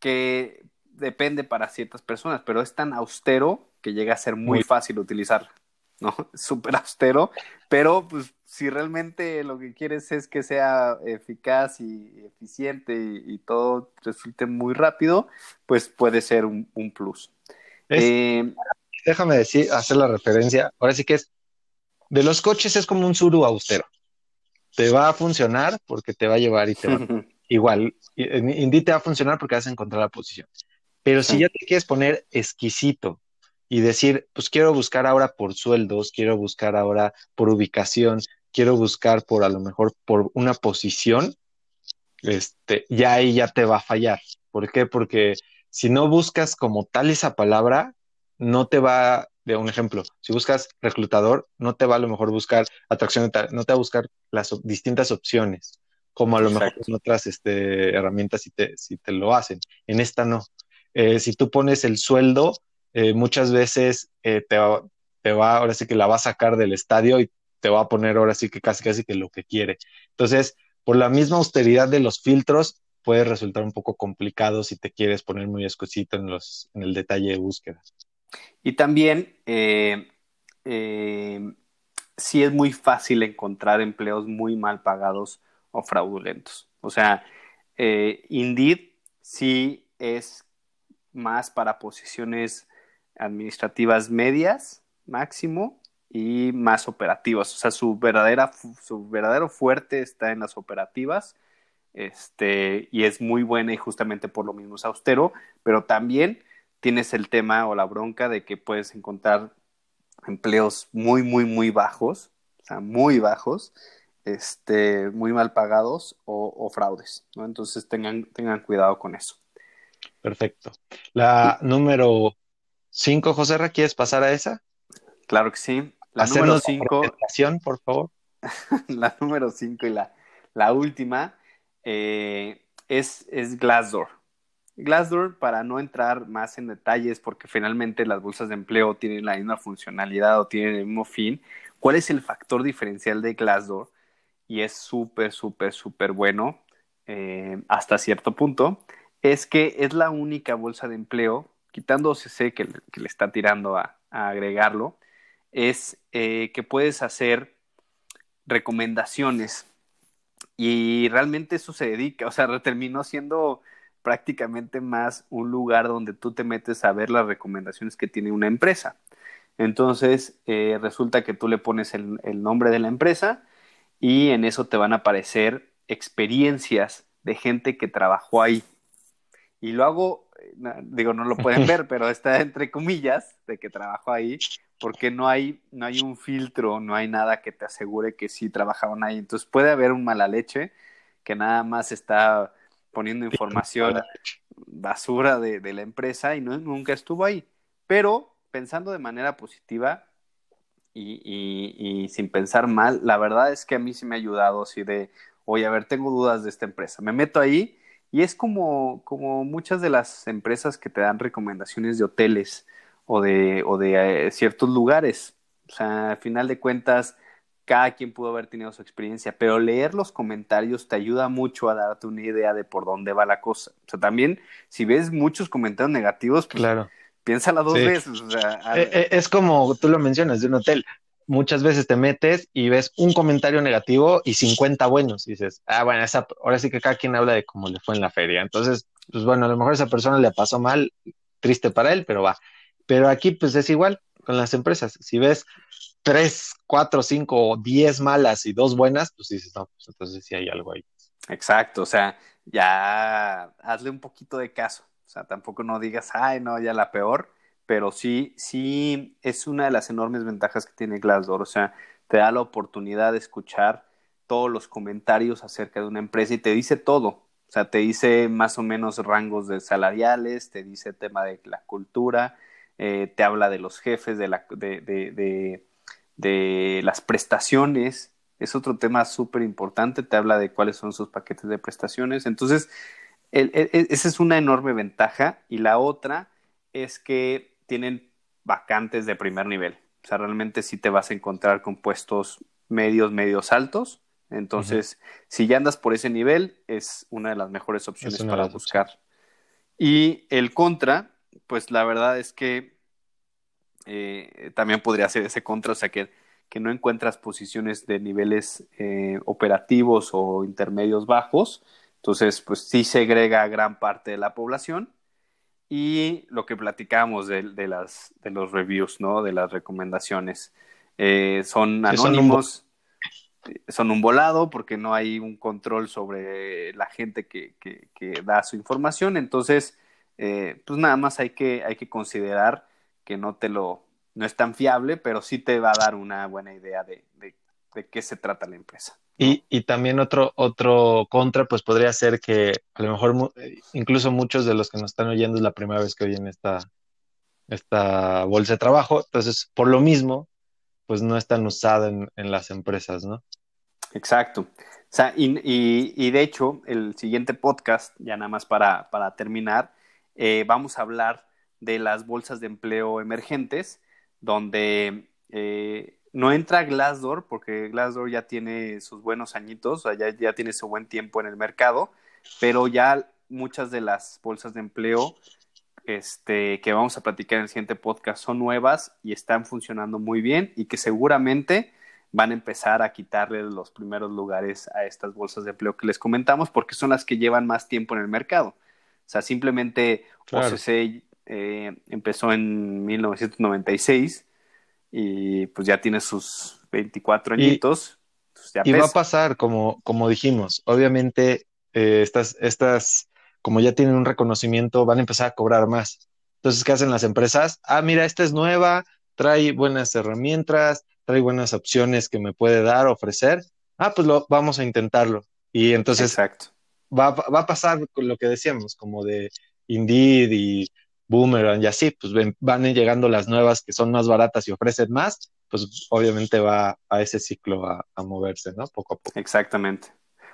Speaker 2: que depende para ciertas personas, pero es tan austero que llega a ser muy, fácil utilizar, ¿no? Súper austero, pero pues si realmente lo que quieres es que sea eficaz y eficiente y, todo resulte muy rápido, pues puede ser un, plus.
Speaker 1: Eh, déjame decir, hacer la referencia. Ahora sí que es, de los coches es como un suru austero. Te va a funcionar porque te va a llevar y te va Igual, Indy te va a funcionar porque vas a encontrar la posición. Pero si ya te quieres poner exquisito y decir, pues quiero buscar ahora por sueldos, quiero buscar ahora por ubicación, quiero buscar por a lo mejor por una posición, este, ya ahí ya te va a fallar. ¿Por qué? Porque si no buscas como tal esa palabra, no te va, de un ejemplo, si buscas reclutador, no te va a lo mejor buscar atracción, no te va a buscar las distintas opciones, como a lo mejor en otras este, herramientas si te, si te lo hacen. En esta no. Eh, si tú pones el sueldo, eh, muchas veces eh, te, te va, ahora sí que la va a sacar del estadio y te va a poner ahora sí que casi casi que lo que quiere. Entonces, por la misma austeridad de los filtros, puede resultar un poco complicado si te quieres poner muy escosito en, los, en el detalle de búsqueda.
Speaker 2: Y también, eh, sí es muy fácil encontrar empleos muy mal pagados o fraudulentos. O sea, Indeed sí es más para posiciones administrativas medias máximo y más operativas. O sea, su, verdadera, su verdadero fuerte está en las operativas este, y es muy buena y justamente por lo mismo es austero, pero también tienes el tema o la bronca de que puedes encontrar empleos muy, muy, muy bajos, o sea, muy bajos, este, muy mal pagados o, fraudes. Entonces tengan, tengan cuidado con eso.
Speaker 1: Perfecto. La número 5, José ¿quieres pasar a esa?
Speaker 2: Claro que sí.
Speaker 1: La número 5. por favor.
Speaker 2: la número 5 y la, la última eh, es, es Glassdoor. Glassdoor, para no entrar más en detalles, porque finalmente las bolsas de empleo tienen la misma funcionalidad o tienen el mismo fin, ¿cuál es el factor diferencial de Glassdoor? Y es súper, súper, súper bueno eh, hasta cierto punto, es que es la única bolsa de empleo, quitando OCC que, le está tirando a agregarlo, es eh, que puedes hacer recomendaciones y realmente eso se dedica, o sea, terminó siendo prácticamente más un lugar donde tú te metes a ver las recomendaciones que tiene una empresa. Entonces, eh, resulta que tú le pones el, nombre de la empresa y en eso te van a aparecer experiencias de gente que trabajó ahí. Y lo hago digo, no lo pueden ver, pero está entre comillas de que trabajo ahí, porque no hay, no hay un filtro, no hay nada que te asegure que sí trabajaban ahí. Entonces puede haber un mala leche que nada más está poniendo información basura de, de la empresa y no, nunca estuvo ahí. Pero pensando de manera positiva y, y, y, sin pensar mal, la verdad es que a mí sí me ha ayudado así de, oye, a ver, tengo dudas de esta empresa. Me meto ahí y es como, como muchas de las empresas que te dan recomendaciones de hoteles o de, o de eh, ciertos lugares. O sea, al final de cuentas, cada quien pudo haber tenido su experiencia, pero leer los comentarios te ayuda mucho a darte una idea de por dónde va la cosa. O sea, también si ves muchos comentarios negativos, pues claro. piénsala dos veces. O sea,
Speaker 1: eh, eh, es como tú lo mencionas de un hotel muchas veces te metes y ves un comentario negativo y 50 buenos. Y dices, ah, bueno, esa, ahora sí que cada quien habla de cómo le fue en la feria. Entonces, pues bueno, a lo mejor esa persona le pasó mal, triste para él, pero va. Pero aquí, pues es igual con las empresas. Si ves tres, cuatro, cinco, diez malas y dos buenas, pues dices, no, pues entonces sí hay algo ahí.
Speaker 2: Exacto, o sea, ya hazle un poquito de caso. O sea, tampoco no digas, ay, no, ya la peor pero sí, sí es una de las enormes ventajas que tiene Glassdoor, o sea, te da la oportunidad de escuchar todos los comentarios acerca de una empresa y te dice todo, o sea, te dice más o menos rangos de salariales, te dice tema de la cultura, eh, te habla de los jefes, de, la, de, de, de, las prestaciones, es otro tema súper importante, te habla de cuáles son sus paquetes de prestaciones, entonces, esa es una enorme ventaja y la otra es que tienen vacantes de primer nivel. O sea, realmente sí te vas a encontrar con puestos medios, medios altos. Entonces, si ya andas por ese nivel, es una de las mejores opciones para buscar. Y el contra, pues la verdad es que eh, también podría ser ese contra, o sea, que, que no encuentras posiciones de niveles eh, operativos o intermedios bajos. Entonces, pues sí segrega gran parte de la población y lo que platicamos de, de, las, de los reviews, ¿no? De las recomendaciones. Eh, son anónimos, son un... volado porque no hay un control sobre la gente que, que, que da su información. Entonces, eh, pues nada más hay que, hay que considerar que no te lo, no es tan fiable, pero sí te va a dar una buena idea de, de, de qué se trata la empresa.
Speaker 1: Y, y, también otro, otro contra, pues podría ser que a lo mejor incluso muchos de los que nos están oyendo es la primera vez que oyen esta, esta bolsa de trabajo. Entonces, por lo mismo, pues no es tan usada en, en las empresas, ¿no?
Speaker 2: Exacto. O sea, y, y, y, de hecho, el siguiente podcast, ya nada más para, para terminar, eh, vamos a hablar de las bolsas de empleo emergentes, donde eh, no entra Glassdoor porque Glassdoor ya tiene sus buenos añitos, o sea, ya, ya, tiene su buen tiempo en el mercado, pero ya muchas de las bolsas de empleo este, que vamos a platicar en el siguiente podcast son nuevas y están funcionando muy bien y que seguramente van a empezar a quitarle los primeros lugares a estas bolsas de empleo que les comentamos porque son las que llevan más tiempo en el mercado. O sea, simplemente claro. OCC eh, empezó en 1996 y pues ya tiene sus 24 añitos.
Speaker 1: Y, pues ya y va a pasar, como, como dijimos, obviamente eh, estas, estas, como ya tienen un reconocimiento, van a empezar a cobrar más. Entonces, ¿qué hacen las empresas? Ah, mira, esta es nueva, trae buenas herramientas, trae buenas opciones que me puede dar, ofrecer. Ah, pues lo, vamos a intentarlo. Y entonces
Speaker 2: Exacto.
Speaker 1: Va, va a pasar con lo que decíamos, como de Indeed y Boomerang y así, pues ven, van llegando las nuevas que son más baratas y ofrecen más, pues obviamente va a ese ciclo a, a, moverse, ¿no? Poco a poco.
Speaker 2: Exactamente.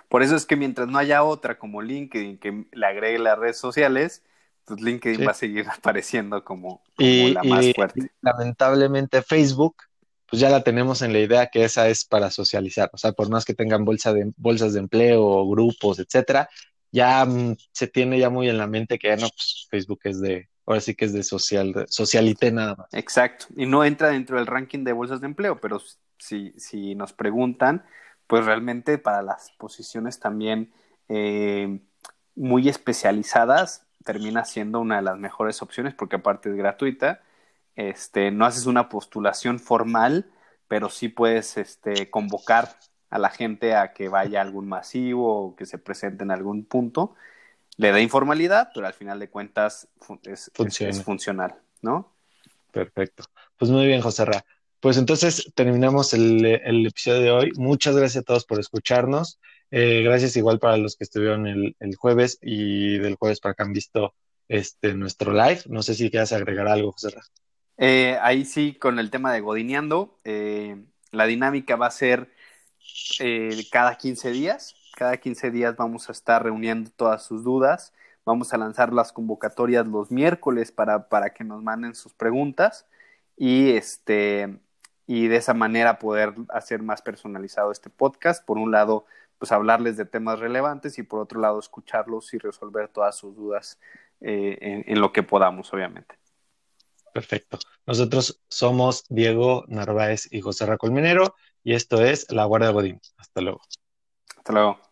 Speaker 2: Por eso es que mientras no haya otra como LinkedIn que le agregue las redes sociales, pues LinkedIn sí. va a seguir apareciendo como, como
Speaker 1: y,
Speaker 2: la más y, fuerte.
Speaker 1: lamentablemente Facebook, pues ya la tenemos en la idea que esa es para socializar, o sea, por más que tengan bolsa de, bolsas de empleo, grupos, etcétera, ya mm, se tiene ya muy en la mente que no, pues Facebook es de, ahora sí que es de social, socialité nada más.
Speaker 2: Exacto, y no entra dentro del ranking de bolsas de empleo, pero si, si nos preguntan, pues realmente para las posiciones también eh, muy especializadas termina siendo una de las mejores opciones porque aparte es gratuita, este, no haces una postulación formal, pero sí puedes este, convocar a la gente a que vaya a algún masivo o que se presente en algún punto le da informalidad, pero al final de cuentas es, funcional, ¿no?
Speaker 1: Perfecto. Pues muy bien, José Ra. Pues entonces terminamos el, episodio de hoy. Muchas gracias a todos por escucharnos. Eh, gracias igual para los que estuvieron el, jueves y del jueves para que han visto este nuestro live. No sé si quieras agregar algo, José Ra.
Speaker 2: Eh, ahí sí, con el tema de Godineando, eh, la dinámica va a ser cada 15 días. Cada 15 días vamos a estar reuniendo todas sus dudas. Vamos a lanzar las convocatorias los miércoles para, para que nos manden sus preguntas y este y de esa manera poder hacer más personalizado este podcast. Por un lado, pues hablarles de temas relevantes y por otro lado, escucharlos y resolver todas sus dudas eh, en, lo que podamos, obviamente.
Speaker 1: Perfecto. Nosotros somos Diego Narváez y José Racolminero y esto es La Guardia Godín. Hasta luego.
Speaker 2: Hasta luego.